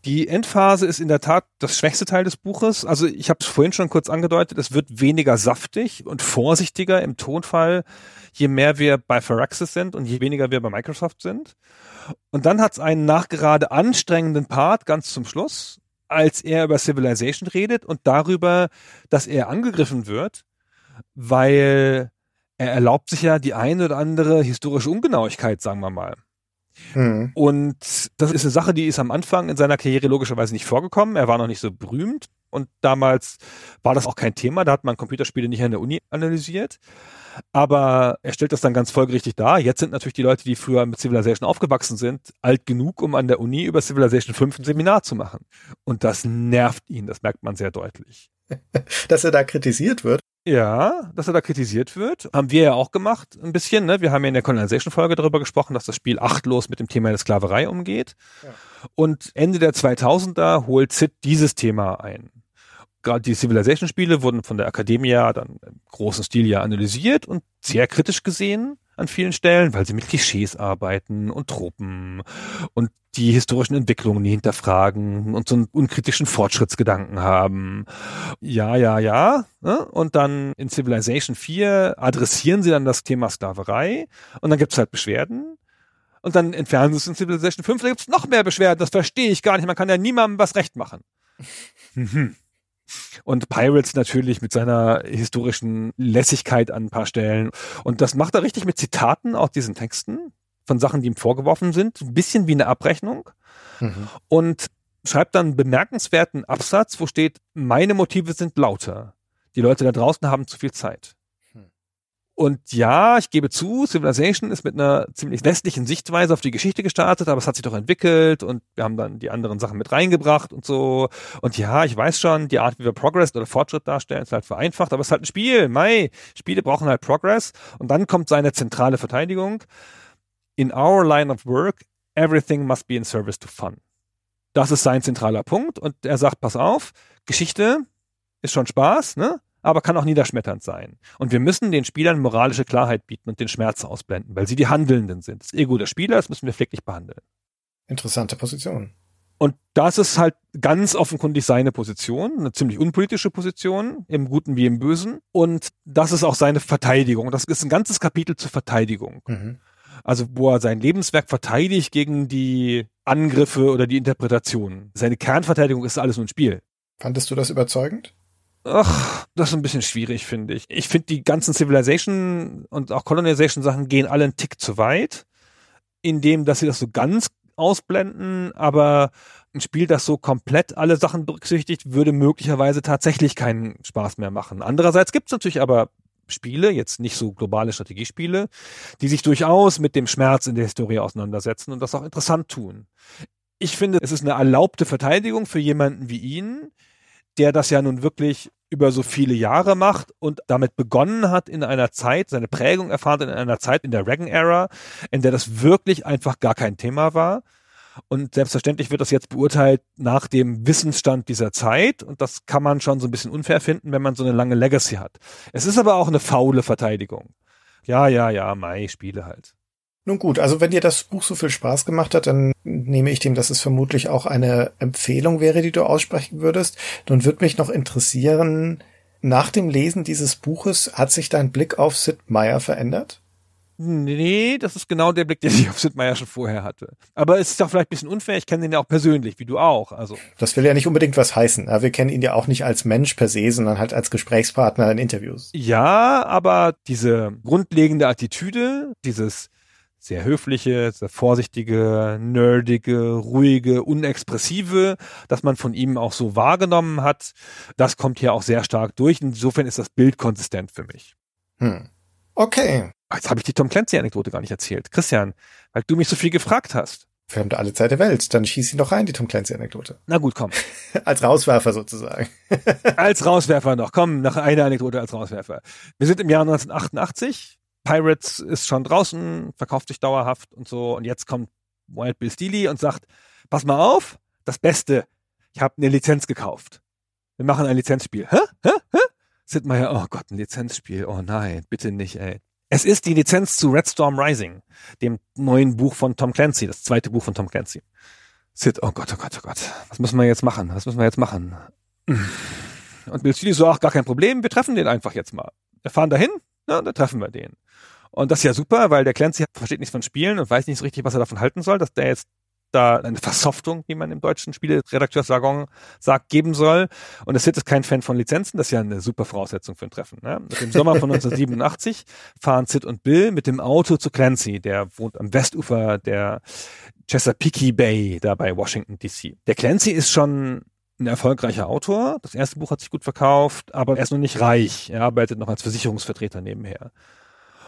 Die Endphase ist in der Tat das schwächste Teil des Buches. Also ich habe es vorhin schon kurz angedeutet, es wird weniger saftig und vorsichtiger im Tonfall, je mehr wir bei Firaxis sind und je weniger wir bei Microsoft sind. Und dann hat es einen nachgerade anstrengenden Part ganz zum Schluss, als er über Civilization redet und darüber, dass er angegriffen wird, weil er erlaubt sich ja die eine oder andere historische Ungenauigkeit, sagen wir mal. Mhm. Und das ist eine Sache, die ist am Anfang in seiner Karriere logischerweise nicht vorgekommen. Er war noch nicht so berühmt und damals war das auch kein Thema. Da hat man Computerspiele nicht an der Uni analysiert. Aber er stellt das dann ganz folgerichtig dar. Jetzt sind natürlich die Leute, die früher mit Civilization aufgewachsen sind, alt genug, um an der Uni über Civilization 5 ein Seminar zu machen. Und das nervt ihn, das merkt man sehr deutlich. Dass er da kritisiert wird. Ja, dass er da kritisiert wird. Haben wir ja auch gemacht, ein bisschen. Ne? Wir haben ja in der Colonization-Folge darüber gesprochen, dass das Spiel achtlos mit dem Thema der Sklaverei umgeht. Ja. Und Ende der 2000er holt Sid dieses Thema ein. Gerade die Civilization-Spiele wurden von der Academia dann im großen Stil ja analysiert und sehr kritisch gesehen an vielen Stellen, weil sie mit Klischees arbeiten und Tropen und die historischen Entwicklungen hinterfragen und so einen unkritischen Fortschrittsgedanken haben. Ja, ja, ja. Ne? Und dann in Civilization 4 adressieren sie dann das Thema Sklaverei und dann gibt's halt Beschwerden. Und dann entfernen sie es in Civilization 5, da gibt's noch mehr Beschwerden, das verstehe ich gar nicht. Man kann ja niemandem was recht machen. Mhm. Und Pirates natürlich mit seiner historischen Lässigkeit an ein paar Stellen. Und das macht er richtig mit Zitaten aus diesen Texten von Sachen, die ihm vorgeworfen sind. Ein bisschen wie eine Abrechnung. Mhm. Und schreibt dann einen bemerkenswerten Absatz, wo steht, meine Motive sind lauter. Die Leute da draußen haben zu viel Zeit. Und ja, ich gebe zu, Civilization ist mit einer ziemlich westlichen Sichtweise auf die Geschichte gestartet, aber es hat sich doch entwickelt und wir haben dann die anderen Sachen mit reingebracht und so. Und ja, ich weiß schon, die Art, wie wir Progress oder Fortschritt darstellen, ist halt vereinfacht, aber es ist halt ein Spiel. Mai, Spiele brauchen halt Progress. Und dann kommt seine zentrale Verteidigung. In our line of work, everything must be in service to fun. Das ist sein zentraler Punkt. Und er sagt, pass auf, Geschichte ist schon Spaß, ne? Aber kann auch niederschmetternd sein. Und wir müssen den Spielern moralische Klarheit bieten und den Schmerz ausblenden, weil sie die Handelnden sind. Das Ego der Spieler, das müssen wir pfleglich behandeln. Interessante Position. Und das ist halt ganz offenkundig seine Position, eine ziemlich unpolitische Position, im Guten wie im Bösen. Und das ist auch seine Verteidigung. Das ist ein ganzes Kapitel zur Verteidigung. Mhm. Also wo er sein Lebenswerk verteidigt gegen die Angriffe oder die Interpretationen. Seine Kernverteidigung ist alles nur ein Spiel. Fandest du das überzeugend? Ach, das ist ein bisschen schwierig, finde ich. Ich finde, die ganzen Civilization und auch Colonization Sachen gehen alle einen Tick zu weit, indem, dass sie das so ganz ausblenden, aber ein Spiel, das so komplett alle Sachen berücksichtigt, würde möglicherweise tatsächlich keinen Spaß mehr machen. Andererseits gibt es natürlich aber Spiele, jetzt nicht so globale Strategiespiele, die sich durchaus mit dem Schmerz in der Historie auseinandersetzen und das auch interessant tun. Ich finde, es ist eine erlaubte Verteidigung für jemanden wie ihn, der das ja nun wirklich über so viele Jahre macht und damit begonnen hat in einer Zeit, seine Prägung erfahren in einer Zeit in der Reagan-Ära, in der das wirklich einfach gar kein Thema war. Und selbstverständlich wird das jetzt beurteilt nach dem Wissensstand dieser Zeit. Und das kann man schon so ein bisschen unfair finden, wenn man so eine lange Legacy hat. Es ist aber auch eine faule Verteidigung. Ja, ja, ja, Mai, Spiele halt. Nun gut, also wenn dir das Buch so viel Spaß gemacht hat, dann nehme ich dem, dass es vermutlich auch eine Empfehlung wäre, die du aussprechen würdest. Nun würde mich noch interessieren, nach dem Lesen dieses Buches hat sich dein Blick auf Sid Meier verändert? Nee, das ist genau der Blick, den ich auf Sid Meier schon vorher hatte. Aber es ist doch vielleicht ein bisschen unfair, ich kenne ihn ja auch persönlich, wie du auch. Also. Das will ja nicht unbedingt was heißen. Wir kennen ihn ja auch nicht als Mensch per se, sondern halt als Gesprächspartner in Interviews. Ja, aber diese grundlegende Attitüde, dieses sehr höfliche, sehr vorsichtige, nerdige, ruhige, unexpressive, dass man von ihm auch so wahrgenommen hat. Das kommt hier auch sehr stark durch. Insofern ist das Bild konsistent für mich. Hm. Okay. Jetzt habe ich die Tom Clancy-Anekdote gar nicht erzählt. Christian, weil du mich so viel gefragt hast. Wir haben da alle Zeit der Welt. Dann schieß ihn doch rein, die Tom Clancy-Anekdote. Na gut, komm. als Rauswerfer sozusagen. als Rauswerfer noch. Komm, noch eine Anekdote als Rauswerfer. Wir sind im Jahr 1988. Pirates ist schon draußen, verkauft sich dauerhaft und so. Und jetzt kommt Wild Bill Steely und sagt, pass mal auf, das Beste, ich habe eine Lizenz gekauft. Wir machen ein Lizenzspiel. Hä? Hä? Hä? Sid Meier, oh Gott, ein Lizenzspiel. Oh nein, bitte nicht, ey. Es ist die Lizenz zu Red Storm Rising, dem neuen Buch von Tom Clancy, das zweite Buch von Tom Clancy. Sid, oh Gott, oh Gott, oh Gott. Was müssen wir jetzt machen? Was müssen wir jetzt machen? Und Bill Steely so, ach, gar kein Problem, wir treffen den einfach jetzt mal. Wir fahren dahin, na, da treffen wir den. Und das ist ja super, weil der Clancy versteht nichts von Spielen und weiß nicht so richtig, was er davon halten soll, dass der jetzt da eine Versoftung, wie man im deutschen Spieleredakteursjargon sagt, geben soll. Und es ist kein Fan von Lizenzen, das ist ja eine super Voraussetzung für ein Treffen. Ne? Im Sommer von 1987 fahren Sid und Bill mit dem Auto zu Clancy, der wohnt am Westufer der Chesapeake Bay, da bei Washington DC. Der Clancy ist schon ein erfolgreicher Autor. Das erste Buch hat sich gut verkauft, aber er ist noch nicht reich. Er arbeitet noch als Versicherungsvertreter nebenher.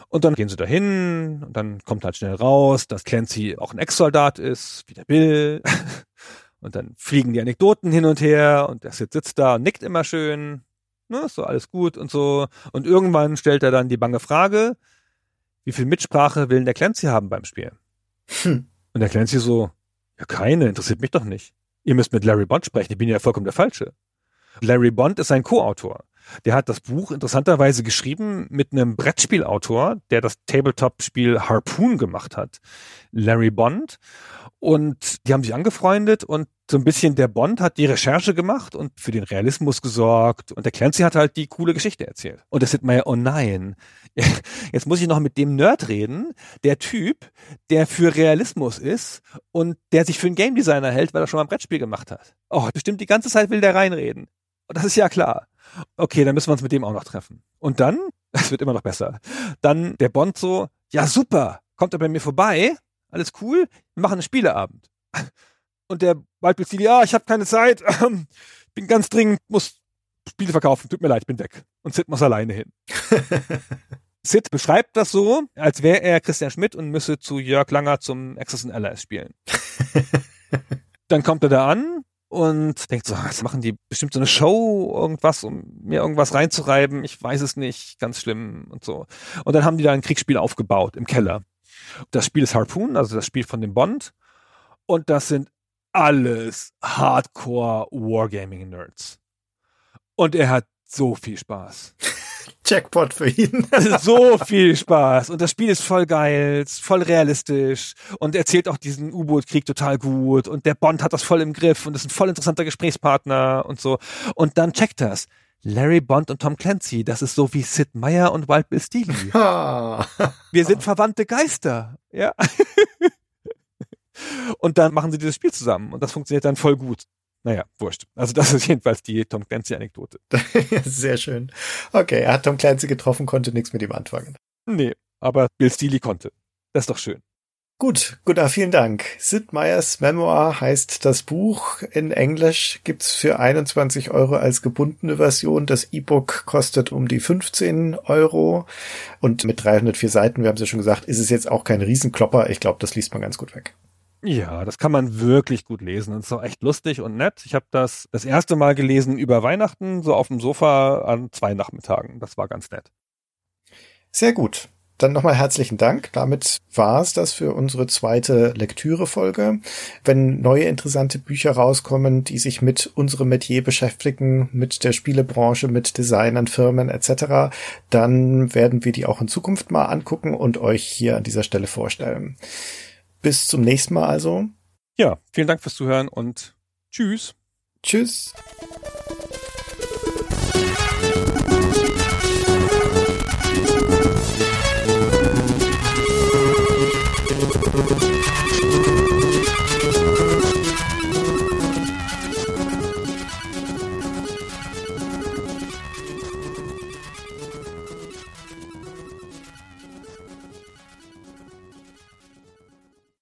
Und dann gehen sie dahin und dann kommt halt schnell raus, dass Clancy auch ein Ex-Soldat ist, wie der Bill. Und dann fliegen die Anekdoten hin und her und der Sid sitzt da und nickt immer schön. Ne, so alles gut und so. Und irgendwann stellt er dann die bange Frage, wie viel Mitsprache will denn der Clancy haben beim Spiel? Hm. Und der Clancy so, ja keine, interessiert mich doch nicht. Ihr müsst mit Larry Bond sprechen, ich bin ja vollkommen der Falsche. Larry Bond ist sein Co-Autor. Der hat das Buch interessanterweise geschrieben mit einem Brettspielautor, der das Tabletop-Spiel Harpoon gemacht hat, Larry Bond. Und die haben sich angefreundet und so ein bisschen der Bond hat die Recherche gemacht und für den Realismus gesorgt und der Clancy hat halt die coole Geschichte erzählt. Und das sieht man ja, oh nein, jetzt muss ich noch mit dem Nerd reden, der Typ, der für Realismus ist und der sich für einen Game Designer hält, weil er schon mal ein Brettspiel gemacht hat. Oh, bestimmt die ganze Zeit will der reinreden. Und das ist ja klar. Okay, dann müssen wir uns mit dem auch noch treffen. Und dann, es wird immer noch besser, dann der Bond so, ja super, kommt er bei mir vorbei, alles cool, wir machen einen Spieleabend. Und der Waldbild ja, ich habe keine Zeit, ich bin ganz dringend, muss Spiele verkaufen, tut mir leid, ich bin weg. Und Sid muss alleine hin. Sid beschreibt das so, als wäre er Christian Schmidt und müsse zu Jörg Langer zum Access and Allies spielen. Dann kommt er da an, und denkt so, jetzt machen die bestimmt so eine Show, irgendwas, um mir irgendwas reinzureiben. Ich weiß es nicht, ganz schlimm und so. Und dann haben die da ein Kriegsspiel aufgebaut im Keller. Das Spiel ist Harpoon, also das Spiel von dem Bond. Und das sind alles Hardcore Wargaming-Nerds. Und er hat so viel Spaß. Jackpot für ihn. so viel Spaß. Und das Spiel ist voll geil, voll realistisch und erzählt auch diesen U-Boot-Krieg total gut. Und der Bond hat das voll im Griff und ist ein voll interessanter Gesprächspartner und so. Und dann checkt das. Larry Bond und Tom Clancy, das ist so wie Sid Meier und Wild Bill Steely. Wir sind verwandte Geister. Ja. und dann machen sie dieses Spiel zusammen und das funktioniert dann voll gut. Naja, wurscht. Also das ist jedenfalls die Tom Clancy-Anekdote. Sehr schön. Okay, er hat Tom Clancy getroffen, konnte nichts mit ihm anfangen. Nee, aber Bill Steely konnte. Das ist doch schön. Gut, gut, vielen Dank. Sid Meier's Memoir heißt das Buch. In Englisch gibt's für 21 Euro als gebundene Version. Das E-Book kostet um die 15 Euro. Und mit 304 Seiten, wir haben es ja schon gesagt, ist es jetzt auch kein Riesenklopper. Ich glaube, das liest man ganz gut weg. Ja, das kann man wirklich gut lesen. Das ist auch echt lustig und nett. Ich habe das das erste Mal gelesen über Weihnachten, so auf dem Sofa an zwei Nachmittagen. Das war ganz nett. Sehr gut. Dann nochmal herzlichen Dank. Damit war es das für unsere zweite Lektüre-Folge. Wenn neue interessante Bücher rauskommen, die sich mit unserem Metier beschäftigen, mit der Spielebranche, mit Designern, Firmen etc., dann werden wir die auch in Zukunft mal angucken und euch hier an dieser Stelle vorstellen. Bis zum nächsten Mal also. Ja, vielen Dank fürs Zuhören und tschüss. Tschüss.